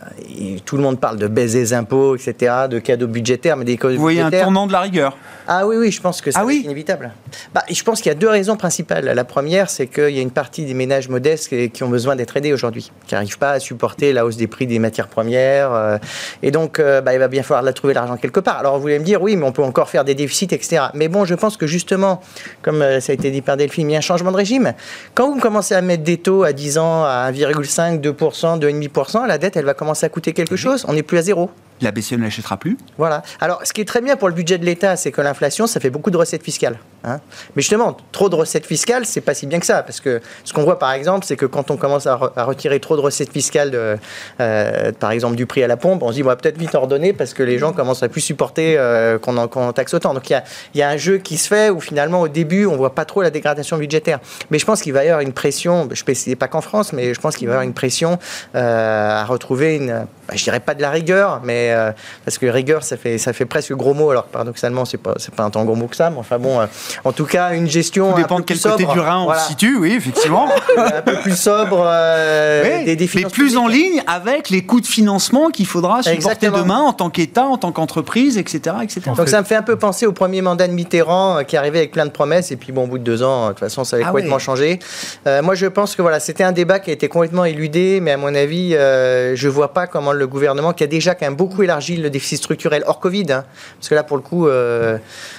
tout le monde parle de baisse des impôts, etc., de cadeaux budgétaires, mais des cadeaux Vous voyez un tournant de la rigueur Ah oui, oui, je pense que c'est ah inévitable. Bah, je pense qu'il y a deux raisons principales. La première, c'est qu'il y a une partie des ménages modestes qui ont besoin d'être aidés aujourd'hui, qui n'arrivent pas à supporter la hausse des prix des matières premières. Euh, et donc, euh, bah, il va bien falloir la trouver l'argent quelque part. Alors, vous voulez me dire, oui, mais on peut encore faire des déficits, etc. Mais bon, je pense que justement, comme euh, ça a été dit par Delphine, il y a un changement de régime. Quand vous commencez à mettre des taux à 10 ans à 1,5, 2%, 2,5%, la dette, elle va commencer à coûter quelque chose. On n'est plus à zéro. La BCE ne l'achètera plus. Voilà. Alors, ce qui est très bien pour le budget de l'État, c'est que l'inflation, ça fait beaucoup de recettes fiscales. Hein. Mais justement, trop de recettes fiscales, c'est pas si bien que ça. Parce que ce qu'on voit, par exemple, c'est que quand on commence à, retirer trop de recettes fiscales, de, euh, par exemple, du prix à la pompe, on se dit, on va peut-être vite ordonner parce que les gens commencent à plus supporter euh, qu'on en, taxe autant. Donc, il y a, un jeu qui se fait où finalement, au début, on voit pas trop la dégradation budgétaire. Mais je pense qu'il va y avoir une pression, je ne pas qu'en France, mais je pense qu'il va y avoir une pression euh, à retrouver une, bah, je dirais pas de la rigueur, mais euh, parce que rigueur, ça fait, ça fait presque gros mot. Alors paradoxalement, c'est pas, c'est pas un tant gros mot que ça. Mais enfin bon, euh, en tout cas, une gestion. Tout dépend de quel côté du Rhin on se situe, oui, effectivement. un peu plus sobre, euh, des défis. Mais plus en ligne avec les coûts de financement qu'il faudra supporter demain en tant qu'État, en tant qu'entreprise, etc., etc. Donc ça me fait un peu penser au premier mandat de Mitterrand qui arrivait avec plein de promesses et puis bon, au bout de deux ans, de toute façon, ça avait ah complètement changé. moi, je pense que voilà, c'était un débat qui a été complètement éludé, mais à mon avis, je vois pas comment le gouvernement, qui a déjà quand même beaucoup élargi le déficit structurel hors Covid, hein. parce que là, pour le coup, euh,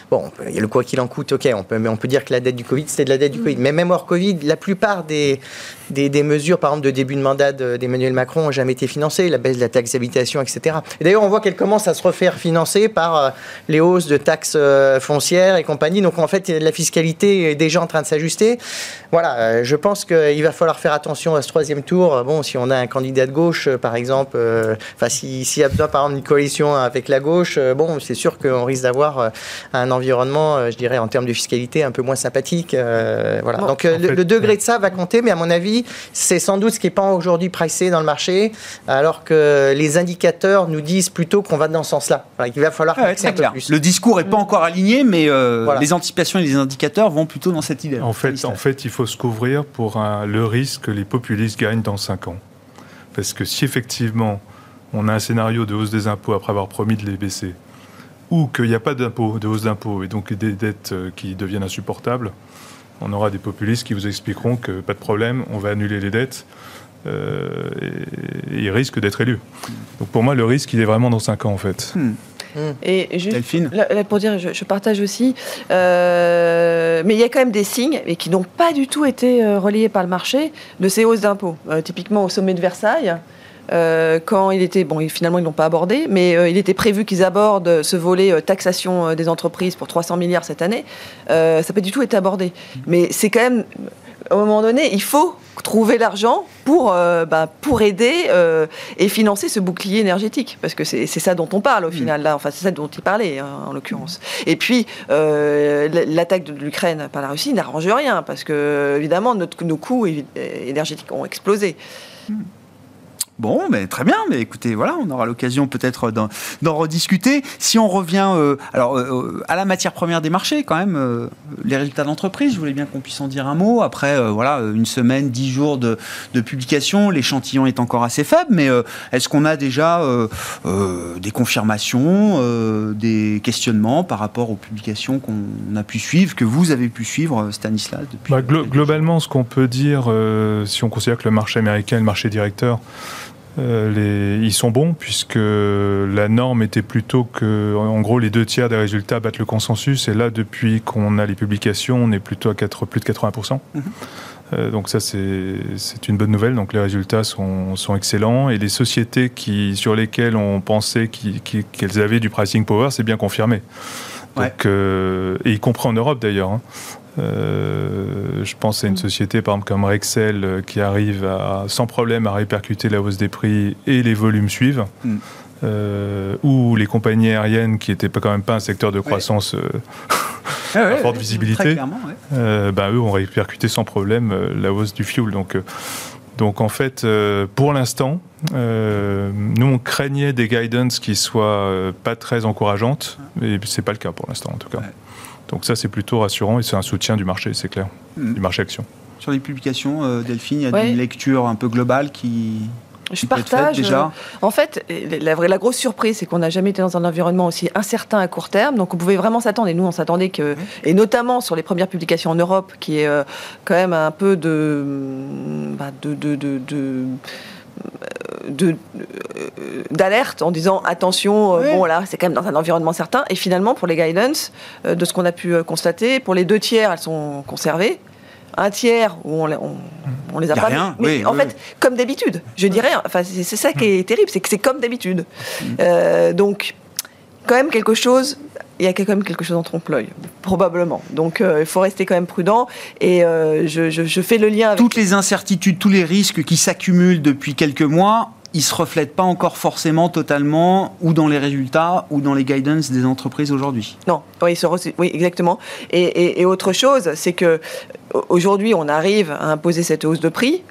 bon, il y a le quoi qu'il en coûte, ok, on peut, on peut dire que la dette du Covid, c'était de la dette du Covid. Mais même hors Covid, la plupart des, des, mesures, par exemple, de début de mandat d'Emmanuel Macron n'ont jamais été financées, la baisse de la taxe d'habitation, etc. Et d'ailleurs, on voit qu'elle commence à se refaire financer par euh, les hausses de taxes euh, foncières et compagnie. Donc, en fait, la fiscalité est déjà en train de s'ajuster. Voilà, je pense qu'il va falloir faire attention à ce troisième tour. Bon, si on a un candidat de gauche, par exemple, enfin, s'il y a besoin, par exemple, d'une coalition avec la gauche, bon, c'est sûr qu'on risque d'avoir un environnement, je dirais, en termes de fiscalité, un peu moins sympathique. voilà. Donc, le, degré de ça va compter, mais à mon avis, c'est sans doute ce qui n'est pas aujourd'hui pricé dans le marché, alors que les indicateurs nous disent plutôt qu'on va dans ce sens-là. Il va falloir un peu plus. Le discours n'est pas encore aligné, mais les anticipations et les indicateurs vont plutôt dans cette idée. En fait, en fait il faut se couvrir pour le risque que les populistes gagnent dans 5 ans. Parce que si effectivement on a un scénario de hausse des impôts après avoir promis de les baisser, ou qu'il n'y a pas d'impôts, de hausse d'impôts, et donc des dettes euh, qui deviennent insupportables, on aura des populistes qui vous expliqueront que pas de problème, on va annuler les dettes. Euh, et, ils risquent d'être élus. Donc pour moi, le risque, il est vraiment dans 5 ans en fait. Hmm. Et juste pour dire, je, partage aussi, euh, mais il y a quand même des signes, et qui n'ont pas du tout été euh, relayés par le marché, de ces hausses d'impôts. Euh, typiquement au sommet de Versailles, quand il était, bon, finalement ils l'ont pas abordé, mais il était prévu qu'ils abordent ce volet taxation des entreprises pour 300 milliards cette année. ça n'a pas du tout été abordé. Mais c'est quand même, à un moment donné, il faut trouver l'argent pour, euh, bah, pour aider euh, et financer ce bouclier énergétique. Parce que c'est ça dont on parle au final, là. Enfin, c'est ça dont il parlait, hein, en l'occurrence. Et puis, euh, l'attaque de l'Ukraine par la Russie n'arrange rien, parce que, évidemment, notre, nos coûts énergétiques ont explosé. Mm. Bon, mais très bien. Mais écoutez, voilà, on aura l'occasion peut-être d'en rediscuter. Si on revient euh, alors euh, à la matière première des marchés, quand même, euh, les résultats d'entreprise. Je voulais bien qu'on puisse en dire un mot. Après, voilà, une semaine, dix jours de, publication, l'échantillon est encore assez faible. Mais est-ce qu'on a déjà des confirmations, des questionnements par rapport aux publications qu'on a pu suivre, que vous avez pu suivre, Stanislas depuis bah, Globalement, ce qu'on peut dire, si on considère que le marché américain, le marché directeur euh, ils sont bons puisque la norme était plutôt que, en gros, les deux tiers des résultats battent le consensus. Et là, depuis qu'on a les publications, on est plutôt à plus de 80%. Mhm. Euh, donc ça, c'est une bonne nouvelle. Donc les résultats sont, excellents. Et les sociétés qui, sur lesquelles on pensait qu'elles avaient du pricing power, c'est bien confirmé. Donc, euh, et y compris en Europe d'ailleurs. Hein. Euh, je pense à une société, par exemple, comme Rexel, euh, qui arrive à, sans problème à répercuter la hausse des prix et les volumes suivent. Mm. Euh, ou les compagnies aériennes, qui n'étaient quand même pas un secteur de croissance ah à forte visibilité, bah, eux ont répercuté sans problème la hausse du fuel. Donc, donc en fait, pour l'instant, nous on craignait des guidance qui soient pas très encourageantes, mais c'est pas le cas pour l'instant en tout cas. Donc ça, c'est plutôt rassurant et c'est un soutien du marché, c'est clair, hmm. du marché action. Sur les publications, euh, Delphine, il y a une lecture un peu globale qui... Je partage. déjà? Euh, en fait, la, vraie, la grosse surprise, c'est qu'on n'a jamais été dans un environnement aussi incertain à court terme. Donc, on pouvait vraiment s'attendre. Et nous, on s'attendait que, et notamment sur les premières publications en Europe, qui est euh, quand même un peu de, bah, de, de, de d'alerte en disant attention, euh, bon là, c'est quand même dans un environnement certain. Et finalement, pour les guidance, euh, de ce qu'on a pu euh, constater, pour les deux tiers, elles sont conservées. Un tiers où on, on, les a, pas. Rien. Mais en fait, comme d'habitude, je dirais, enfin, c'est ça qui est terrible, c'est que c'est comme d'habitude. Mm. donc, quand même quelque chose il y a quand même quelque chose en trompe-l'œil, probablement. Donc il faut rester quand même prudent. Et je, je, fais le lien avec... Toutes les incertitudes, tous les risques qui s'accumulent depuis quelques mois, ils se reflètent pas encore forcément totalement ou dans les résultats ou dans les guidance des entreprises aujourd'hui. Non, oui, oui exactement. Et, et autre chose, c'est que aujourd'hui, on arrive à imposer cette hausse de prix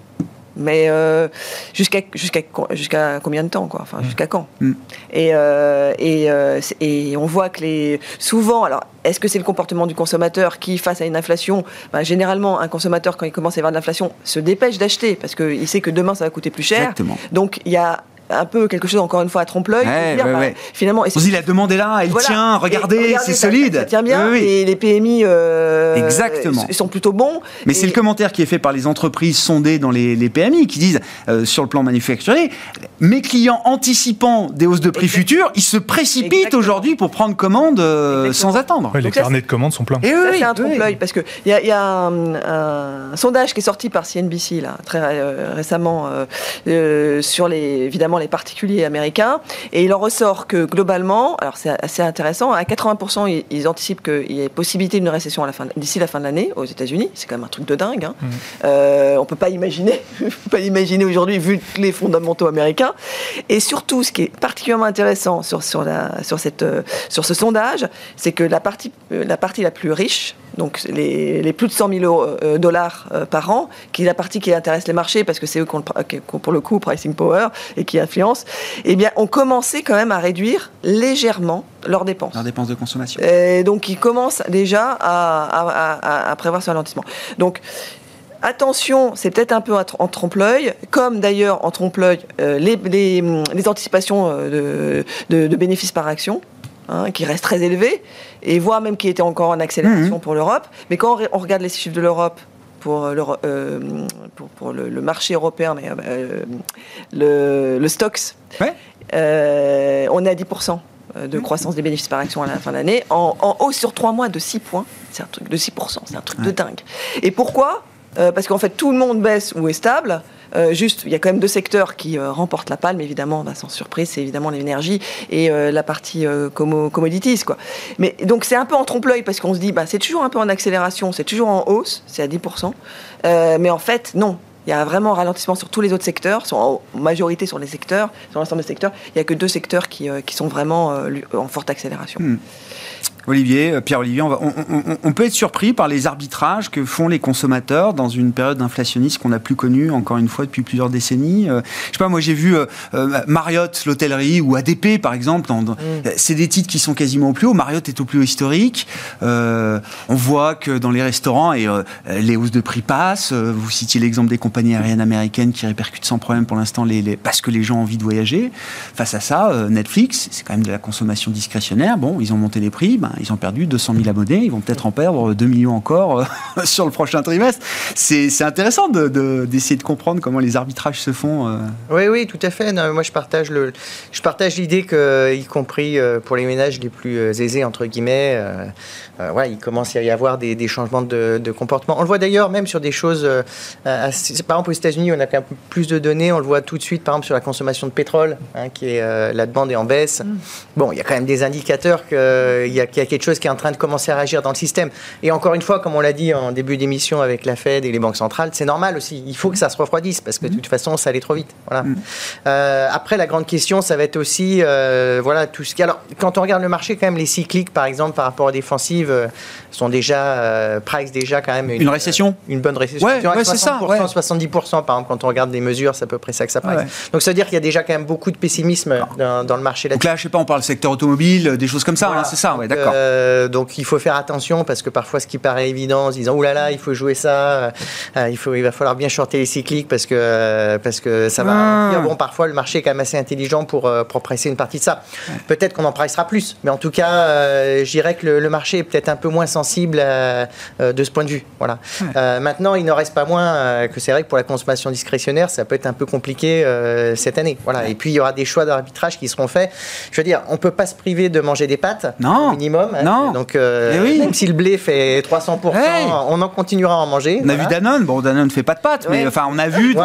mais euh, jusqu'à jusqu'à jusqu'à combien de temps quoi? Enfin, jusqu'à quand? Mm. Et, euh, et, euh, et, on voit que les souvent, alors est-ce que c'est le comportement du consommateur qui, face à une inflation, ben, généralement un consommateur quand il commence à y avoir de l'inflation se dépêche d'acheter parce qu'il sait que demain ça va coûter plus cher. Exactement. Donc il y a un peu quelque chose encore une fois à trompe-l'œil. Bah, finalement, il a demandé là, il tient, regardez, c'est solide. Ça, tient bien. Et les PMI euh, Exactement. sont plutôt bons. Mais c'est le commentaire qui est fait par les entreprises sondées dans les, PMI qui disent euh, sur le plan manufacturier, mes clients anticipant des hausses de prix futures, ils se précipitent aujourd'hui pour prendre commande euh, sans attendre. les carnets de commandes sont pleins. Et ça, c'est un trompe-l'œil parce que il y a, un, sondage qui est sorti par CNBC là très récemment sur les évidemment notamment les particuliers américains. Et il en ressort que globalement, alors c'est assez intéressant, à 80%, ils, anticipent qu'il y ait possibilité d'une récession d'ici la fin de l'année aux États-Unis. C'est quand même un truc de dingue. Hein. Mmh. Euh, on peut pas imaginer, peut pas imaginer aujourd'hui vu les fondamentaux américains. Et surtout, ce qui est particulièrement intéressant sur, sur, la, sur, cette, euh, sur ce sondage, c'est que la partie, euh, la partie la plus riche, donc les, plus de 100 000 euh, dollars par an, qui est la partie qui intéresse les marchés parce que c'est eux qui ont, pour le coup pricing power et qui eh bien, ont commencé quand même à réduire légèrement leurs dépenses. Leurs dépenses de consommation. Et donc, ils commencent déjà à, à, à prévoir ce ralentissement. Donc, Attention, c'est peut-être un peu en trompe-l'œil, comme d'ailleurs en trompe-l'œil euh, les, anticipations euh, de, bénéfices par action, hein, qui restent très élevées, et voire même qui étaient encore en accélération mmh. pour l'Europe. Mais quand on regarde les chiffres de l'Europe, pour, euh, le, marché européen, le, stocks, on est à 10% de croissance des bénéfices par action à la fin de l'année, en, hausse sur 3 mois de 6 points, c'est un truc de 6%, c'est un truc de dingue. Et pourquoi? Euh, parce qu'en fait tout le monde baisse ou est stable. Euh, juste, il y a quand même deux secteurs qui euh, remportent la palme, évidemment, bah, sans surprise, c'est évidemment l'énergie et la partie commodities. Quoi. Mais donc c'est un peu en trompe-l'œil parce qu'on se dit, bah, c'est toujours un peu en accélération, c'est toujours en hausse, c'est à 10%. mais en fait, non. Il y a vraiment un ralentissement sur tous les autres secteurs, en majorité sur les secteurs, sur l'ensemble des secteurs. Il n'y a que deux secteurs qui, qui sont vraiment en forte accélération. Hmm. Olivier, euh, Pierre-Olivier, on, peut être surpris par les arbitrages que font les consommateurs dans une période inflationniste qu'on n'a plus connue, encore une fois, depuis plusieurs décennies. Euh, je sais pas, moi j'ai vu euh, Marriott, l'hôtellerie, ou ADP, par exemple. Mm. C'est des titres qui sont quasiment au plus haut. Marriott est au plus haut historique. on voit que dans les restaurants, et les hausses de prix passent. vous citiez l'exemple des compagnies aériennes américaines qui répercutent sans problème pour l'instant les, parce que les gens ont envie de voyager. Face à ça, Netflix, c'est quand même de la consommation discrétionnaire. Bon, ils ont monté les prix. Ben, ils ont perdu 200 000 abonnés, ils vont peut-être en perdre 2 millions encore euh, sur le prochain trimestre. C'est intéressant d'essayer de, comprendre comment les arbitrages se font. Euh. Oui, oui, tout à fait. moi, je partage, le, je partage l'idée que, y compris euh, pour les ménages les plus aisés, entre guillemets, ouais, il commence à y avoir des, changements de, comportement. On le voit d'ailleurs même sur des choses, par exemple aux États-Unis, on a quand même plus de données, on le voit tout de suite, par exemple sur la consommation de pétrole, hein, qui est la demande est en baisse. Mm. Bon, il y a quand même des indicateurs qu'il y a, y a quelque chose qui est en train de commencer à réagir dans le système. Et encore une fois, comme on l'a dit en début d'émission avec la Fed et les banques centrales, c'est normal aussi. Il faut que ça se refroidisse parce que de toute façon, ça allait trop vite. Voilà. Mm. Euh, après, la grande question, ça va être aussi, euh, voilà, tout ce qui. Alors, quand on regarde le marché, quand même, les cycliques, par exemple, par rapport aux défensives, euh, sont déjà price déjà quand même une, récession, une bonne récession. Ouais, c'est ça. 70 par exemple, quand on regarde des mesures, c'est à peu près ça que ça price. Donc, ça veut dire qu'il y a déjà quand même beaucoup de pessimisme dans, le marché. Là Donc là, je sais pas, on parle secteur automobile, des choses comme ça, hein, c'est ça, ouais, d'accord. donc il faut faire attention parce que parfois ce qui paraît évident en se disant oulala, là là, il faut jouer ça, euh, il, faut, il va falloir bien shorter les cycliques parce que, euh, parce que ça va. Ah. Bon, parfois le marché est quand même assez intelligent pour, euh, pour presser une partie de ça. Peut-être qu'on en pressera plus, mais en tout cas, je dirais que le, marché est peut-être un peu moins sensible de ce point de vue. Voilà. maintenant, il n'en reste pas moins que c'est vrai que pour la consommation discrétionnaire, ça peut être un peu compliqué cette année. Voilà. Et puis il y aura des choix d'arbitrage qui seront faits. Je veux dire, on peut pas se priver de manger des pâtes non. au minimum. Hein. Non. Donc euh, oui. même si le blé fait 300%, on en continuera à en manger. On a vu Danone, bon Danone ne fait pas de pâtes, mais enfin on a vu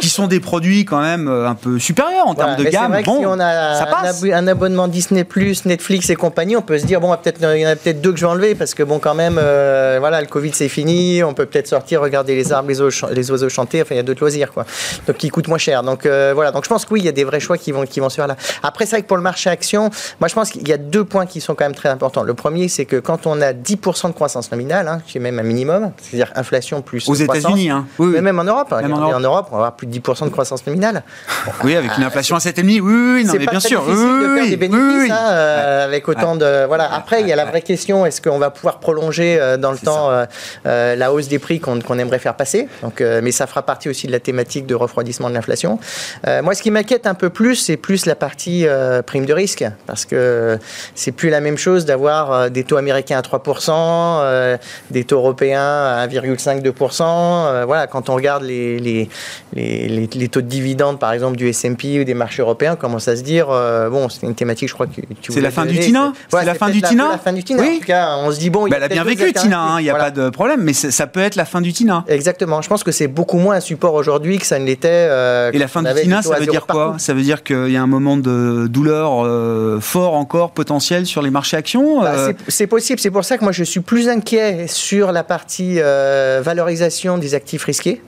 qui sont des produits quand même euh, un peu supérieurs en termes de gamme. Vrai bon, si on a ça passe. Un, abonnement Disney+, Netflix et compagnie, on peut se dire bon, peut-être il y en a peut-être deux que je vais enlever parce que bon quand même, euh, voilà, le Covid c'est fini, on peut peut-être sortir, regarder les arbres, les oiseaux, les oiseaux chanter, enfin il y a d'autres loisirs quoi, donc qui coûtent moins cher. Donc voilà, donc je pense que oui, il y a des vrais choix qui vont qui vont se faire là. Après c'est vrai que pour le marché action, moi je pense qu'il y a deux points qui sont quand même très importants. Le premier c'est que quand on a 10% de croissance nominale, hein, qui est même un minimum, c'est-à-dire inflation plus. Aux États-Unis, hein. oui, Mais même en Europe. Même en Europe. on va avoir plus de 10% de croissance nominale. oui, avec une inflation à 7,5, oui, oui, non, mais bien sûr. Oui, de faire des bénéfices, hein, euh, avec autant de. Voilà. Après, il y a la vraie question est-ce qu'on va pouvoir prolonger euh, dans le temps euh, la hausse des prix qu'on aimerait faire passer Donc, mais ça fera partie aussi de la thématique de refroidissement de l'inflation. moi, ce qui m'inquiète un peu plus, c'est plus la partie prime de risque, parce que c'est plus la même chose d'avoir avoir des taux américains à 3%, des taux européens à 1,5-2%. voilà, quand on regarde les, les, les, les, taux de dividendes, par exemple, du S&P ou des marchés européens, on commence à se dire, bon, c'est une thématique, je crois que tu C'est la fin du TINA C'est la fin du TINA La fin du TINA. Oui. En tout cas, on se dit, bon, il elle a bien vécu, TINA, hein, il n'y a pas de problème, mais ça peut être la fin du TINA. Exactement. Je pense que c'est beaucoup moins un support aujourd'hui que ça ne l'était. Euh, Et la fin du TINA, ça veut dire quoi? Ça veut dire qu'il y a un moment de douleur euh, fort encore potentiel sur les marchés actions bah, euh C'est possible. C'est pour ça que moi je suis plus inquiet sur la partie valorisation des actifs risqués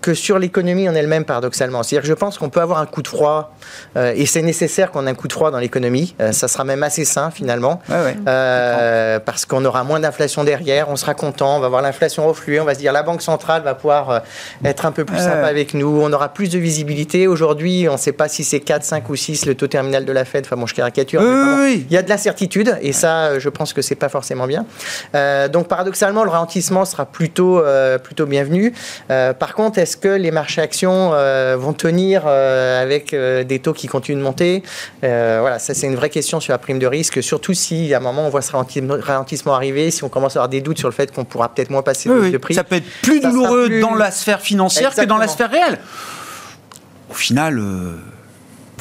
que sur l'économie en elle-même, paradoxalement. C'est-à-dire que je pense qu'on peut avoir un coup de froid, euh, et c'est nécessaire qu'on ait un coup de froid dans l'économie. Euh, ça sera même assez sain, finalement, euh, parce qu'on aura moins d'inflation derrière, on sera content, on va voir l'inflation refluer, on va se dire la Banque centrale va pouvoir être un peu plus sympa avec nous, on aura plus de visibilité. Aujourd'hui, on ne sait pas si c'est 4, 5 ou 6 le taux terminal de la Fed, enfin bon, je caricature. Il y a de l'incertitude, et ça, je pense que c'est pas forcément bien. donc, paradoxalement, le ralentissement sera plutôt, plutôt bienvenu. par contre, est-ce que les marchés actions euh, vont tenir euh, avec euh, des taux qui continuent de monter? Voilà, ça c'est une vraie question sur la prime de risque, surtout si à un moment on voit ce ralentissement arriver, si on commence à avoir des doutes sur le fait qu'on pourra peut-être moins passer de prix. Ça peut être plus douloureux dans la sphère financière que dans la sphère réelle. Au final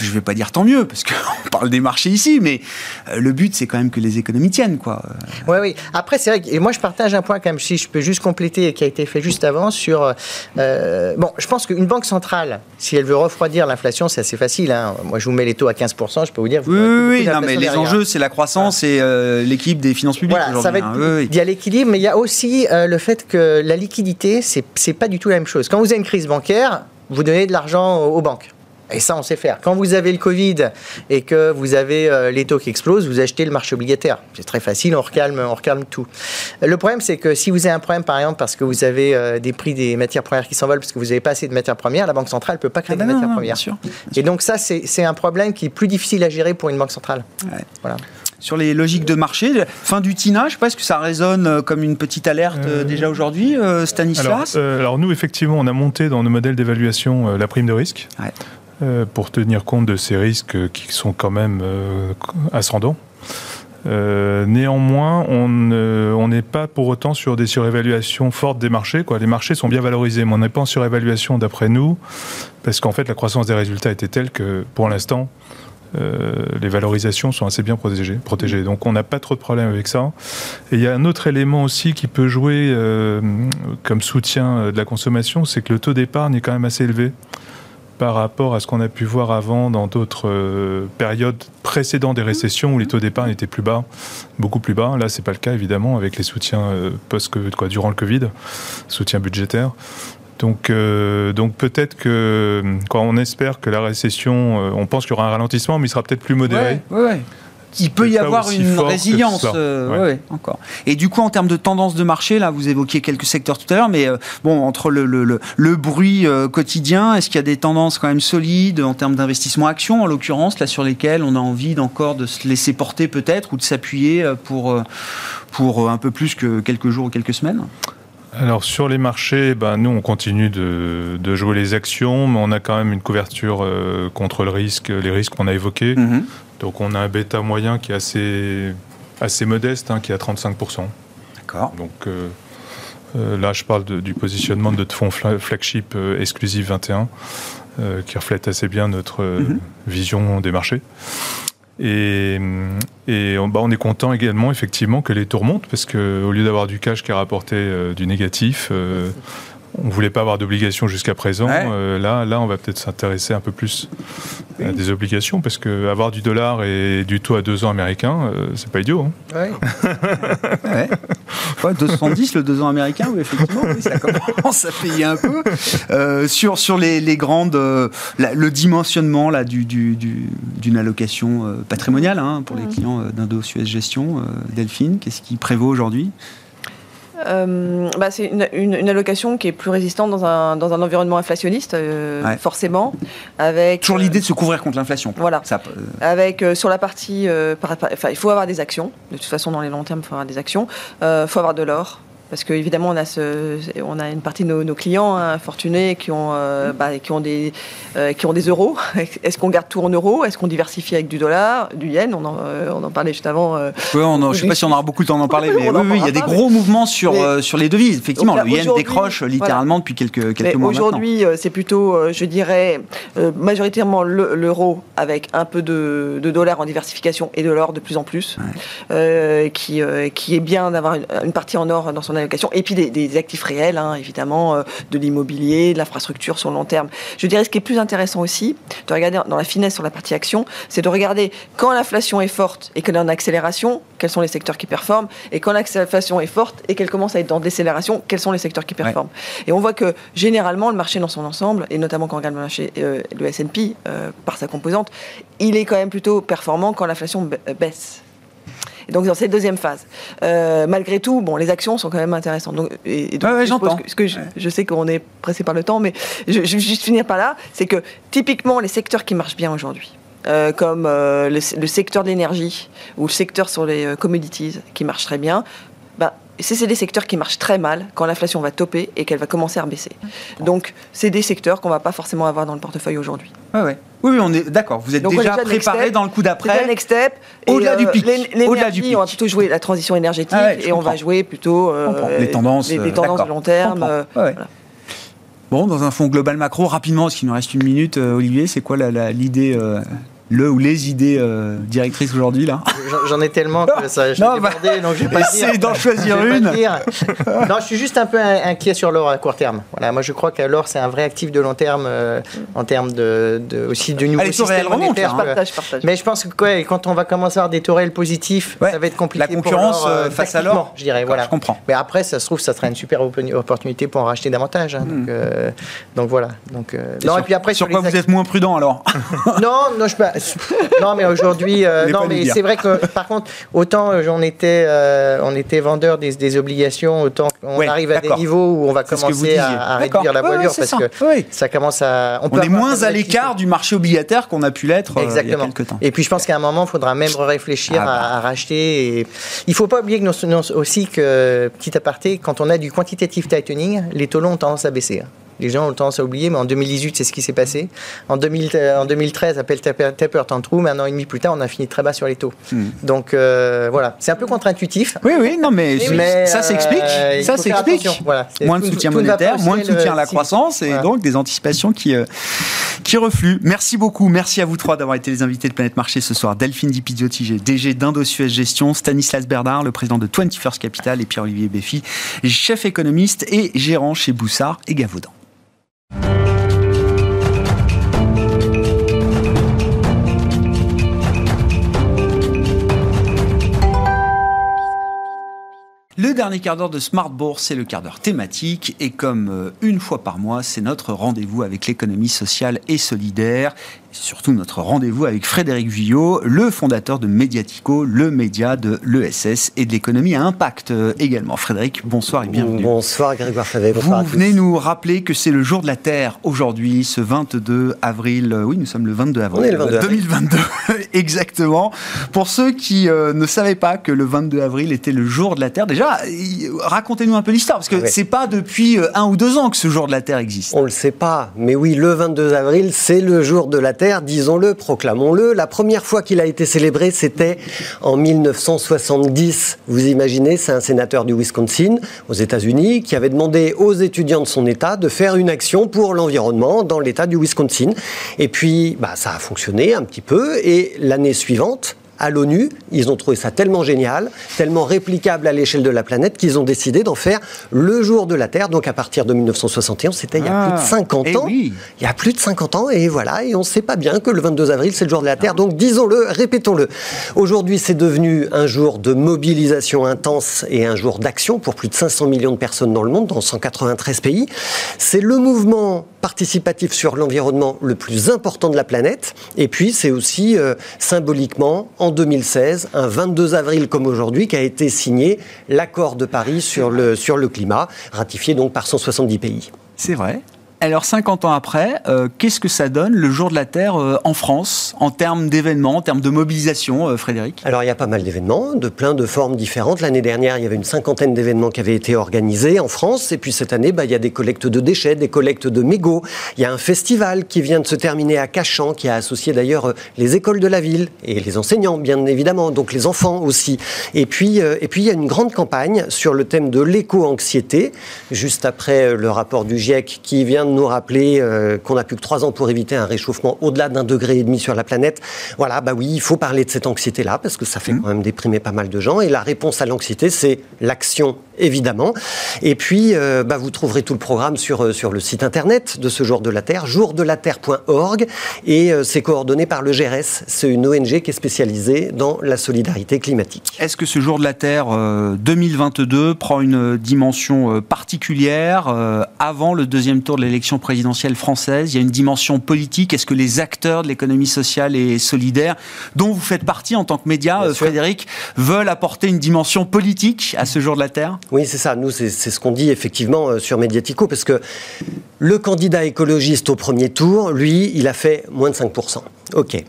je ne vais pas dire tant mieux, parce qu'on parle des marchés ici, mais euh, le but, c'est quand même que les économies tiennent. Quoi. Oui, oui. Après, c'est vrai que, et moi, je partage un point, quand même, si je peux juste compléter, qui a été fait juste avant, sur. Euh, bon, je pense qu'une banque centrale, si elle veut refroidir l'inflation, c'est assez facile. Hein. Moi, je vous mets les taux à 15%, je peux vous dire. oui, oui, non, mais les enjeux, c'est la croissance et euh, l'équilibre des finances publiques. Voilà, ça va être, hein. Il y a l'équilibre, mais il y a aussi le fait que la liquidité, c'est, c'est pas du tout la même chose. Quand vous avez une crise bancaire, vous donnez de l'argent aux banques. Et ça, on sait faire. Quand vous avez le Covid et que vous avez euh, les taux qui explosent, vous achetez le marché obligataire. C'est très facile, on recalme, on recalme tout. Le problème, c'est que si vous avez un problème, par exemple, parce que vous avez euh, des prix des matières premières qui s'envolent, parce que vous n'avez pas assez de matières premières, la Banque centrale ne peut pas créer ah de matières premières. sûr, Et donc ça, c'est un problème qui est plus difficile à gérer pour une banque centrale. Voilà sur les logiques de marché. Fin du TINA, je ne sais pas, est-ce que ça résonne euh, comme une petite alerte déjà aujourd'hui, Stanislas? alors, alors, nous, effectivement, on a monté dans nos modèles d'évaluation la prime de risque. Ouais. Euh, pour tenir compte de ces risques qui sont quand même euh, ascendants. Euh, néanmoins, on n'est pas pour autant sur des surévaluations fortes des marchés. Les marchés sont bien valorisés, mais on n'est pas en surévaluation d'après nous, parce qu'en fait, la croissance des résultats était telle que, pour l'instant, les valorisations sont assez bien protégées. protégées. Donc on n'a pas trop de problèmes avec ça. Et il y a un autre élément aussi qui peut jouer comme soutien de la consommation, c'est que le taux d'épargne est quand même assez élevé par rapport à ce qu'on a pu voir avant dans d'autres euh, périodes précédentes des récessions où les taux d'épargne étaient plus bas, beaucoup plus bas. Là, c'est pas le cas évidemment avec les soutiens euh, post quoi, durant le Covid, soutien budgétaire. Donc, euh, donc peut-être que quand on espère que la récession, on pense qu'il y aura un ralentissement, mais il sera peut-être plus modéré. Il peut y avoir une résilience, euh, encore. Et du coup, en termes de tendance de marché, là, vous évoquiez quelques secteurs tout à l'heure, mais euh, bon, entre le, le, le, bruit euh, quotidien, est-ce qu'il y a des tendances quand même solides en termes d'investissement action, en l'occurrence, là, sur lesquelles on a envie encore de se laisser porter peut-être ou de s'appuyer pour, pour un peu plus que quelques jours ou quelques semaines? Alors sur les marchés, ben, nous on continue de, de, jouer les actions, mais on a quand même une couverture contre le risque, les risques qu'on a évoqués. Mm-hmm. Donc on a un bêta moyen qui est assez, assez modeste, hein, qui est à 35%. D'accord. Donc euh, euh, là, je parle du positionnement de notre fonds flagship euh, exclusif 21, qui reflète assez bien notre mhm. vision des marchés. Et, et bah, on est content également, effectivement, que les taux remontent, parce qu'au lieu d'avoir du cash qui a rapporté du négatif, on voulait pas avoir d'obligations jusqu'à présent. Euh, là, là, on va peut-être s'intéresser un peu plus à des obligations parce que avoir du dollar et du taux à deux ans américain, euh, c'est pas idiot. Hein. Ouais. ouais. 210 le deux ans américain, oui, effectivement, ça commence à payer un peu. Euh, sur sur les, les grandes, le dimensionnement là du, d'une allocation patrimoniale hein, pour les mmh. clients d'Indo-Suez Gestion, Delphine, qu'est-ce qui prévaut aujourd'hui? Euh, bah, c'est une, allocation qui est plus résistante dans un, dans un environnement inflationniste, euh, forcément. Avec, Toujours l'idée de se couvrir contre l'inflation. Voilà. Ça, avec sur la partie, enfin, il faut avoir des actions. De toute façon, dans les longs termes, il faut avoir des actions. Il faut avoir de l'or. Parce qu'évidemment, on, a ce, on a une partie de nos, clients hein, fortunés qui ont, euh, bah, qui, ont des, euh, qui ont des euros. Est-ce qu'on garde tout en euros? Est-ce qu'on diversifie avec du dollar, du yen? On en, euh, on en, parlait juste avant. je ne sais pas si on aura beaucoup de temps d'en parler, mais oui, oui, il y a des gros mouvements sur, sur les devises. Effectivement, le yen décroche littéralement depuis quelques, quelques mois. Aujourd'hui, c'est plutôt, je dirais, majoritairement l'euro avec un peu de, de dollars en diversification et de l'or de plus en plus, qui, qui est bien d'avoir une, une partie en or dans son Et puis des, actifs réels, hein, évidemment, euh, de l'immobilier, de l'infrastructure sur le long terme. Je dirais ce qui est plus intéressant aussi, de regarder dans la finesse sur la partie action, c'est de regarder quand l'inflation est forte et qu'elle est en accélération, quels sont les secteurs qui performent, et quand l'inflation est forte et qu'elle commence à être en décélération, quels sont les secteurs qui performent. Et on voit que généralement, le marché dans son ensemble, et notamment quand on regarde le marché, euh, le S&P, euh, par sa composante, il est quand même plutôt performant quand l'inflation baisse donc dans cette deuxième phase. Euh, malgré tout, bon, les actions sont quand même intéressantes. Donc, et, donc, j'entends. Ce que je, sais qu'on est pressé par le temps, mais je, vais juste finir par là, c'est que typiquement les secteurs qui marchent bien aujourd'hui. Euh, comme euh, le, secteur de l'énergie ou le secteur sur les commodities qui marche très bien, c'est des secteurs qui marchent très mal quand l'inflation va toper et qu'elle va commencer à baisser. Donc, c'est des secteurs qu'on ne va pas forcément avoir dans le portefeuille aujourd'hui. Ouais, ouais. Oui, on est d'accord. Vous êtes déjà préparé dans le coup d'après. Next step. Au-delà du euh, pic. Au-delà du pic. On va plutôt jouer la transition énergétique ah et on va jouer plutôt euh, les tendances, les, tendances de long terme. Euh, bon, dans un fond global macro, rapidement, parce qu'il nous reste une minute, Olivier, c'est quoi l'idée le ou les idées euh, directrices aujourd'hui là J'en ai tellement que ça j'ai bah, donc je vais pas Essaye d'en choisir une. non, je suis juste un peu inquiet sur l'or à court terme. Voilà, moi je crois que l'or c'est un vrai actif de long terme euh, en termes de, de, aussi de nouveaux systèmes monétaires. Hein. Partage, partage. Mais je pense que quand on va commencer à avoir des taux réels positifs, ça va être compliqué. La concurrence euh, face à l'or, je dirais. Voilà. Je comprends. Mais après, ça se trouve, ça sera une super opportunité pour en racheter davantage. Hein, donc, hmm. donc, voilà. Donc, non, et puis après sur, quoi vous êtes moins prudent alors? Non, non, je non, mais aujourd'hui, euh, non, mais c'est vrai que par contre, autant euh, j'en étais, euh, on était vendeur des, des, obligations, autant on arrive à des niveaux où on va commencer à, réduire la voilure parce que ça commence à. On, est moins à l'écart du marché obligataire qu'on a pu l'être il y a quelques temps. Et puis je pense qu'à un moment, il faudra même réfléchir ah bah. à, racheter. Et... Il ne faut pas oublier que nous, aussi que petit aparté, quand on a du quantitative tightening, les taux longs ont tendance à baisser. Les gens ont tendance à oublier, mais en 2018, c'est ce qui s'est passé. En, 2000, euh, en 2013, appel taper, mais un an et demi plus tard, on a fini très bas sur les taux. Hmm. Donc euh, voilà, c'est un peu contre-intuitif. Oui, oui, non, mais, ça s'explique. Euh, ça s'explique. Voilà, moins de soutien monétaire, moins de soutien à la croissance, et donc des anticipations qui, qui refluent. Merci beaucoup. Merci à vous trois d'avoir été les invités de Planète Marché ce soir. Delphine Dipidiotti, DG d'Indosuez Gestion, Stanislas Bernard, le président de 21st Capital, et Pierre-Olivier Béfi, chef économiste et gérant chez Boussard et Gavaudan. Le dernier quart d'heure de Smart Bourse, c'est le quart d'heure thématique. Et comme euh, une fois par mois, c'est notre rendez-vous avec l'économie sociale et solidaire surtout notre rendez-vous avec Frédéric Villot, le fondateur de Mediatico, le média de l'ESS et de l'économie à impact euh, également. Frédéric, bonsoir et bienvenue. Bonsoir Grégoire Favet. Vous venez nous rappeler que c'est le jour de la Terre aujourd'hui, ce 22 avril. Euh, oui, nous sommes le 22 avril, le 22 2022, exactement. Pour ceux qui euh, ne savaient pas que le 22 avril était le jour de la Terre, déjà, racontez-nous un peu l'histoire, parce que c'est pas depuis un ou deux ans que ce jour de la Terre existe. On le sait pas, mais oui, le 22 avril, c'est le jour de la Terre disons-le, proclamons-le. La première fois qu'il a été célébré, c'était en 1970. Vous imaginez, c'est un sénateur du Wisconsin, aux États-Unis, qui avait demandé aux étudiants de son État de faire une action pour l'environnement dans l'État du Wisconsin. Et puis, bah, ça a fonctionné un petit peu. Et l'année suivante, à l'ONU. Ils ont trouvé ça tellement génial, tellement réplicable à l'échelle de la planète qu'ils ont décidé d'en faire le jour de la Terre. Donc à partir de 1961, c'était il y a plus de 50 ah, eh ans. Il y a plus de 50 ans et voilà, et on ne sait pas bien que le 22 avril, c'est le jour de la Terre. Donc disons-le, répétons-le. Aujourd'hui, c'est devenu un jour de mobilisation intense et un jour d'action pour plus de 500 millions de personnes dans le monde, dans 193 pays. C'est le mouvement participatif sur l'environnement le plus important de la planète. Et puis, c'est aussi euh, symboliquement, en 2016, un 22 avril comme aujourd'hui, qui a été signé l'accord de Paris sur le, sur le climat, ratifié donc par 170 pays. C'est vrai Alors 50 ans après, euh, qu'est-ce que ça donne le jour de la Terre euh, en France en termes d'événements, en termes de mobilisation, euh, Frédéric? Alors il y a pas mal d'événements, de plein de formes différentes. L'année dernière, il y avait une cinquantaine d'événements qui avaient été organisés en France. Et puis cette année, bah, il y a des collectes de déchets, des collectes de mégots. Il y a un festival qui vient de se terminer à Cachan, qui a associé d'ailleurs les écoles de la ville et les enseignants, bien évidemment, donc les enfants aussi. Et puis, et puis il y a une grande campagne sur le thème de l'éco-anxiété, juste après le rapport du GIEC qui vient de nous rappeler euh, qu'on n'a plus que trois ans pour éviter un réchauffement au-delà d'un degré et demi sur la planète. Voilà, bah oui, il faut parler de cette anxiété-là parce que ça fait mmh. quand même déprimer pas mal de gens. Et la réponse à l'anxiété, c'est l'action évidemment. Et puis, euh, bah, vous trouverez tout le programme sur, euh, sur le site internet de ce Jour de la Terre, jourdelaterre.org, et c'est coordonné par le GRS. C'est une ONG qui est spécialisée dans la solidarité climatique. Est-ce que ce Jour de la Terre 2022 prend une dimension particulière avant le deuxième tour de l'élection présidentielle française, il y a une dimension politique. Est-ce que les acteurs de l'économie sociale et solidaire, dont vous faites partie en tant que média, euh, Frédéric, veulent apporter une dimension politique à ce jour de la Terre? Oui, c'est ça. Nous, c'est ce qu'on dit effectivement euh, sur Mediatico, parce que le candidat écologiste au premier tour, lui, il a fait moins de 5%. OK.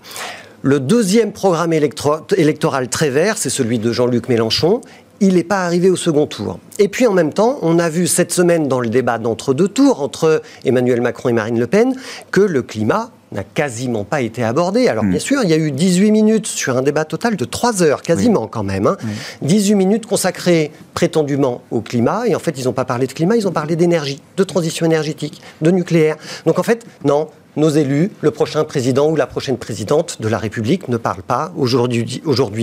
Le deuxième programme électoral très vert, c'est celui de Jean-Luc Mélenchon il n'est pas arrivé au second tour. Et puis en même temps, on a vu cette semaine dans le débat d'entre-deux tours entre Emmanuel Macron et Marine Le Pen que le climat n'a quasiment pas été abordé. Alors hmm. bien sûr, il y a eu 18 minutes sur un débat total de 3 heures, quasiment quand même. 18 hein. minutes consacrées prétendument au climat, et en fait, ils n'ont pas parlé de climat, ils ont parlé d'énergie, de transition énergétique, de nucléaire. Donc en fait, non, nos élus, le prochain président ou la prochaine présidente de la République ne parlent pas aujourd'hui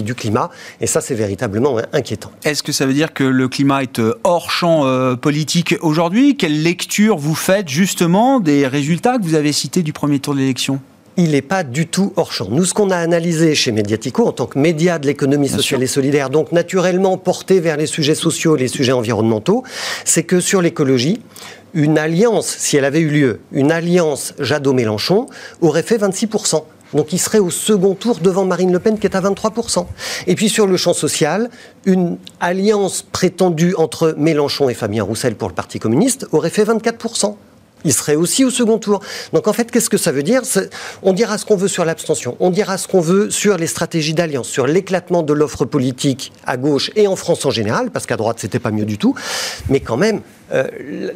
du climat. Et ça, c'est véritablement inquiétant. Est-ce que ça veut dire que le climat est euh, hors champ euh, politique aujourd'hui? Quelle lecture vous faites justement des résultats que vous avez cités du premier tour de l'élection? Il n'est pas du tout hors champ. Nous, ce qu'on a analysé chez Mediatico, en tant que média de l'économie sociale et solidaire, donc naturellement porté vers les sujets sociaux, les sujets environnementaux, c'est que sur l'écologie, une alliance, si elle avait eu lieu, une alliance Jadot-Mélenchon aurait fait 26%. Donc il serait au second tour devant Marine Le Pen qui est à 23%. Et puis sur le champ social, une alliance prétendue entre Mélenchon et Fabien Roussel pour le Parti communiste aurait fait 24% il serait aussi au second tour. Donc en fait, qu'est-ce que ça veut dire? On dira ce qu'on veut sur l'abstention, on dira ce qu'on veut sur les stratégies d'alliance, sur l'éclatement de l'offre politique à gauche et en France en général, parce qu'à droite, c'était pas mieux du tout. Mais quand même, euh,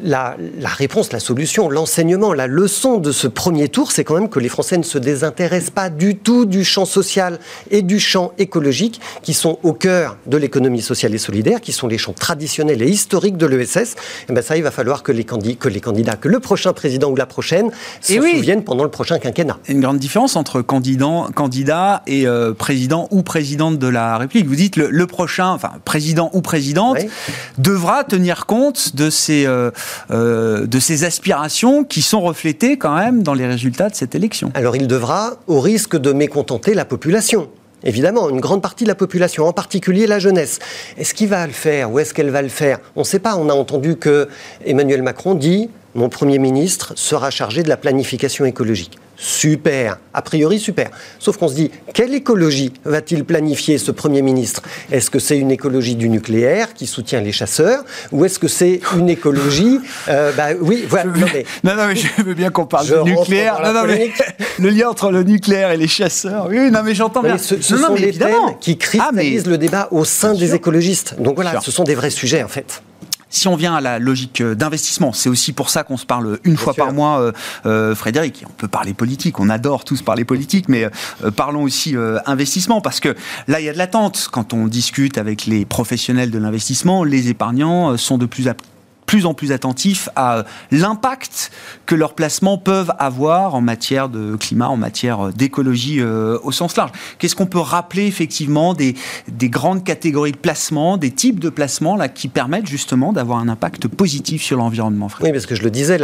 la, réponse, la solution, l'enseignement, la leçon de ce premier tour, c'est quand même que les Français ne se désintéressent pas du tout du champ social et du champ écologique, qui sont au cœur de l'économie sociale et solidaire, qui sont les champs traditionnels et historiques de l'ESS. Et eh ben ça, il va falloir que les, que les candidats, que le prochain président ou la prochaine se souviennent pendant le prochain quinquennat. Une grande différence entre candidat, candidat et euh, président ou présidente de la République. Vous dites le, le prochain, enfin président ou présidente, devra tenir compte de euh, euh, de ces aspirations qui sont reflétées quand même dans les résultats de cette élection. Alors il devra, au risque de mécontenter la population, Évidemment, une grande partie de la population, en particulier la jeunesse. Est-ce qu'il va le faire ou est-ce qu'elle va le faire? On ne sait pas. On a entendu que Emmanuel Macron dit mon Premier ministre sera chargé de la planification écologique. Super, a priori super. Sauf qu'on se dit, quelle écologie va-t-il planifier ce Premier ministre? Est-ce que c'est une écologie du nucléaire qui soutient les chasseurs Ou est-ce que c'est une écologie euh, bah, Oui, voilà. Non, mais, non, non, mais je veux bien qu'on parle du nucléaire. Non, non, mais, le lien entre le nucléaire et les chasseurs. Oui, non, mais j'entends bien. Ce, sont des thèmes qui cristallisent ah, le débat au sein des écologistes. Donc voilà, ce sont des vrais sujets en fait. Si on vient à la logique euh, d'investissement, c'est aussi pour ça qu'on se parle une fois par mois, euh, euh, Frédéric. On peut parler politique, on adore tous parler politique, mais parlons aussi investissement, parce que là, il y a de l'attente. Quand on discute avec les professionnels de l'investissement, les épargnants sont de plus, plus en plus attentifs à l'impact que leurs placements peuvent avoir en matière de climat, en matière d'écologie euh, au sens large. Qu'est-ce qu'on peut rappeler effectivement des, des grandes catégories de placements, des types de placements là, qui permettent justement d'avoir un impact positif sur l'environnement Oui, parce que je le disais,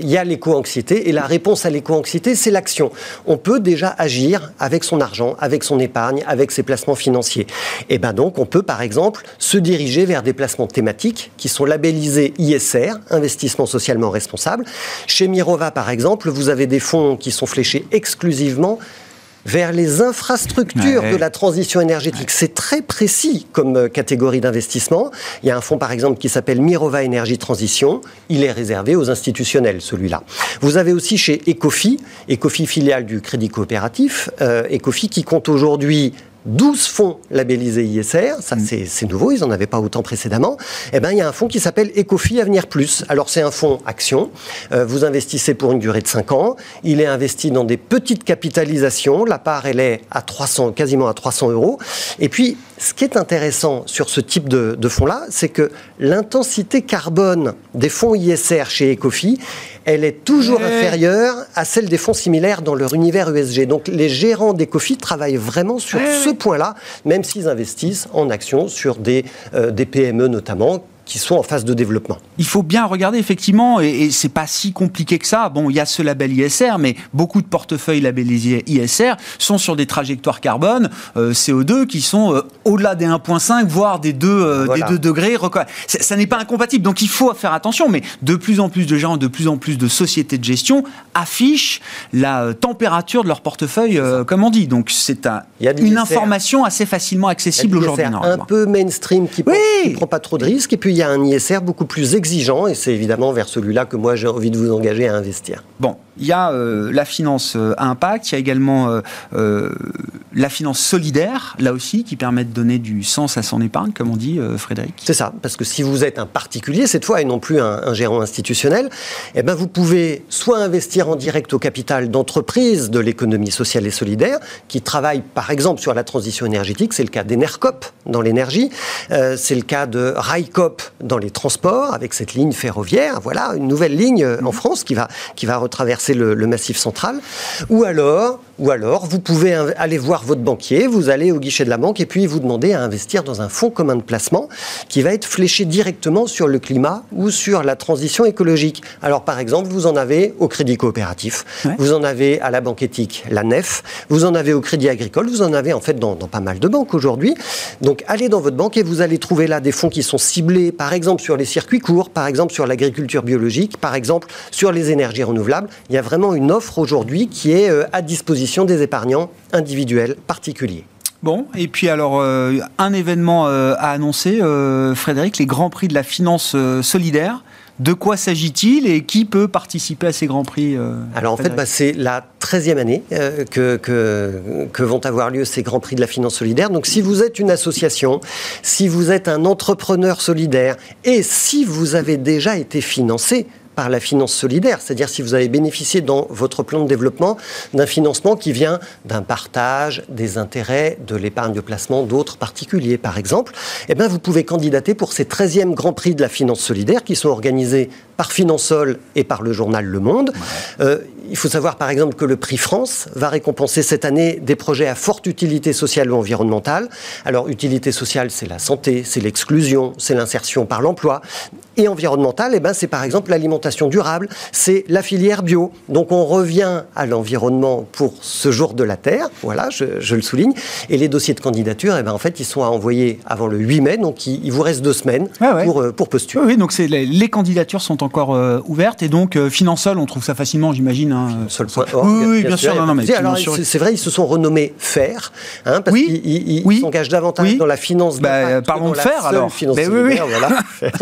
il y a l'éco-anxiété et la réponse à l'éco-anxiété, c'est l'action. On peut déjà agir avec son argent, avec son épargne, avec ses placements financiers. Et bien donc, on peut par exemple se diriger vers des placements thématiques qui sont labellisés ISR, investissement socialement responsable. Chez Mirova, par exemple, vous avez des fonds qui sont fléchés exclusivement vers les infrastructures de la transition énergétique. C'est très précis comme euh, catégorie d'investissement. Il y a un fonds, par exemple, qui s'appelle Mirova Énergie Transition. Il est réservé aux institutionnels, celui-là. Vous avez aussi chez Ecofi, Ecofi filiale du Crédit Coopératif, euh, Ecofi qui compte aujourd'hui 12 fonds labellisés ISR, ça mm. c'est nouveau, ils n'en avaient pas autant précédemment, eh ben, il y a un fonds qui s'appelle Ecofi Avenir Plus. Alors c'est un fonds action, euh, vous investissez pour une durée de 5 ans, il est investi dans des petites capitalisations, la part elle est à 300, quasiment à 300 euros, et puis ce qui est intéressant sur ce type de, de fonds-là, c'est que l'intensité carbone des fonds ISR chez Ecofi, elle est toujours inférieure à celle des fonds similaires dans leur univers ESG. Donc les gérants d'Ecofi travaillent vraiment sur ce point-là, même s'ils investissent en actions sur des, euh, des PME notamment qui sont en phase de développement. Il faut bien regarder effectivement, et, et c'est pas si compliqué que ça. Bon, il y a ce label ISR, mais beaucoup de portefeuilles labellisés ISR sont sur des trajectoires carbone euh, CO2 qui sont euh, au-delà des 1,5 voire des 2 euh, des 2 degrés. Ça, n'est pas incompatible, donc il faut faire attention. Mais de plus en plus de gens, de plus en plus de sociétés de gestion affichent la température de leur portefeuille, comme on dit. Donc c'est un, une information assez facilement accessible aujourd'hui. Un peu mainstream qui ne prend pas trop de risques, et puis il y a un ISR beaucoup plus exigeant, et c'est évidemment vers celui-là que moi j'ai envie de vous engager à investir. Il y a euh, la finance euh, à impact, il y a également euh, la finance solidaire, là aussi, qui permet de donner du sens à son épargne, comme on dit, Frédéric. C'est ça, parce que si vous êtes un particulier, cette fois, et non plus un, gérant institutionnel, eh ben vous pouvez soit investir en direct au capital d'entreprises de l'économie sociale et solidaire, qui travaillent par exemple sur la transition énergétique, c'est le cas d'Enercop dans l'énergie, c'est le cas de Raicop dans les transports, avec cette ligne ferroviaire, voilà, une nouvelle ligne en France qui va, qui va retraverser le, massif central. Ou alors, ou alors, vous pouvez aller voir votre banquier, vous allez au guichet de la banque et puis vous demandez à investir dans un fonds commun de placement qui va être fléché directement sur le climat ou sur la transition écologique. Alors, par exemple, vous en avez au Crédit Coopératif, vous en avez à la Banque Éthique, la NEF, vous en avez au Crédit Agricole, vous en avez en fait dans, dans pas mal de banques aujourd'hui. Donc, allez dans votre banque et vous allez trouver là des fonds qui sont ciblés, par exemple, sur les circuits courts, par exemple, sur l'agriculture biologique, par exemple, sur les énergies renouvelables il y a vraiment une offre aujourd'hui qui est euh, à disposition des épargnants individuels particuliers. Bon, et puis alors, euh, un événement euh, à annoncer, Frédéric, les Grands Prix de la finance solidaire. De quoi s'agit-il et qui peut participer à ces Grands Prix Alors en fait, bah, c'est la 13e année que, que, que, vont avoir lieu ces Grands Prix de la finance solidaire. Donc si vous êtes une association, si vous êtes un entrepreneur solidaire et si vous avez déjà été financé par la finance solidaire, c'est-à-dire si vous avez bénéficié dans votre plan de développement d'un financement qui vient d'un partage des intérêts de l'épargne de placement d'autres particuliers, par exemple, eh bien vous pouvez candidater pour ces 13e Grand Prix de la finance solidaire qui sont organisés par Finansol et par le journal Le Monde. Euh, il faut savoir par exemple que le prix France va récompenser cette année des projets à forte utilité sociale ou environnementale. Alors utilité sociale, c'est la santé, c'est l'exclusion, c'est l'insertion par l'emploi. Et environnementale, eh ben, c'est par exemple l'alimentation durable, c'est la filière bio. Donc on revient à l'environnement pour ce jour de la Terre, voilà, je, le souligne. Et les dossiers de candidature, eh ben, en fait, ils sont à envoyer avant le 8 mai, donc il, vous reste deux semaines Pour, euh, pour, postuler. Oui, donc les, les, candidatures sont encore euh, ouvertes et donc euh, Finansol, on trouve ça facilement, j'imagine. Hein, oui, oui, bien, sûr. c'est vrai, ils se sont renommés FAIR, hein, parce qu'ils s'engagent davantage dans la finance. Bah, parlons de FAIR alors. Oui, voilà.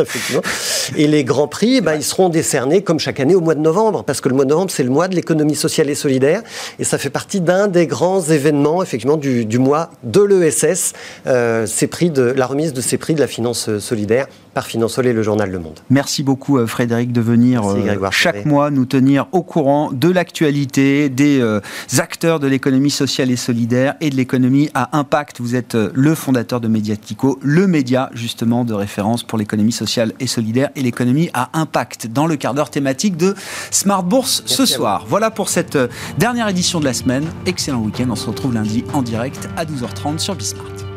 Et les grands prix, ben, ils seront décernés comme chaque année au mois de novembre, parce que le mois de novembre, c'est le mois de l'économie sociale et solidaire, et ça fait partie d'un des grands événements, effectivement, du, du mois de l'ESS, euh, prix de la remise de ces prix de la finance euh, solidaire par Finansol et le journal Le Monde. Merci beaucoup euh, Frédéric de venir euh, chaque mois nous tenir au courant de l'actualité, des euh, acteurs de l'économie sociale et solidaire et de l'économie à impact. Vous êtes le fondateur de Mediatico, le média justement de référence pour l'économie sociale et solidaire et l'économie à impact dans le quart d'heure thématique de Smart Bourse ce soir. Voilà pour cette dernière édition de la semaine. Excellent week-end. On se retrouve lundi en direct à 12h30 sur Bismart.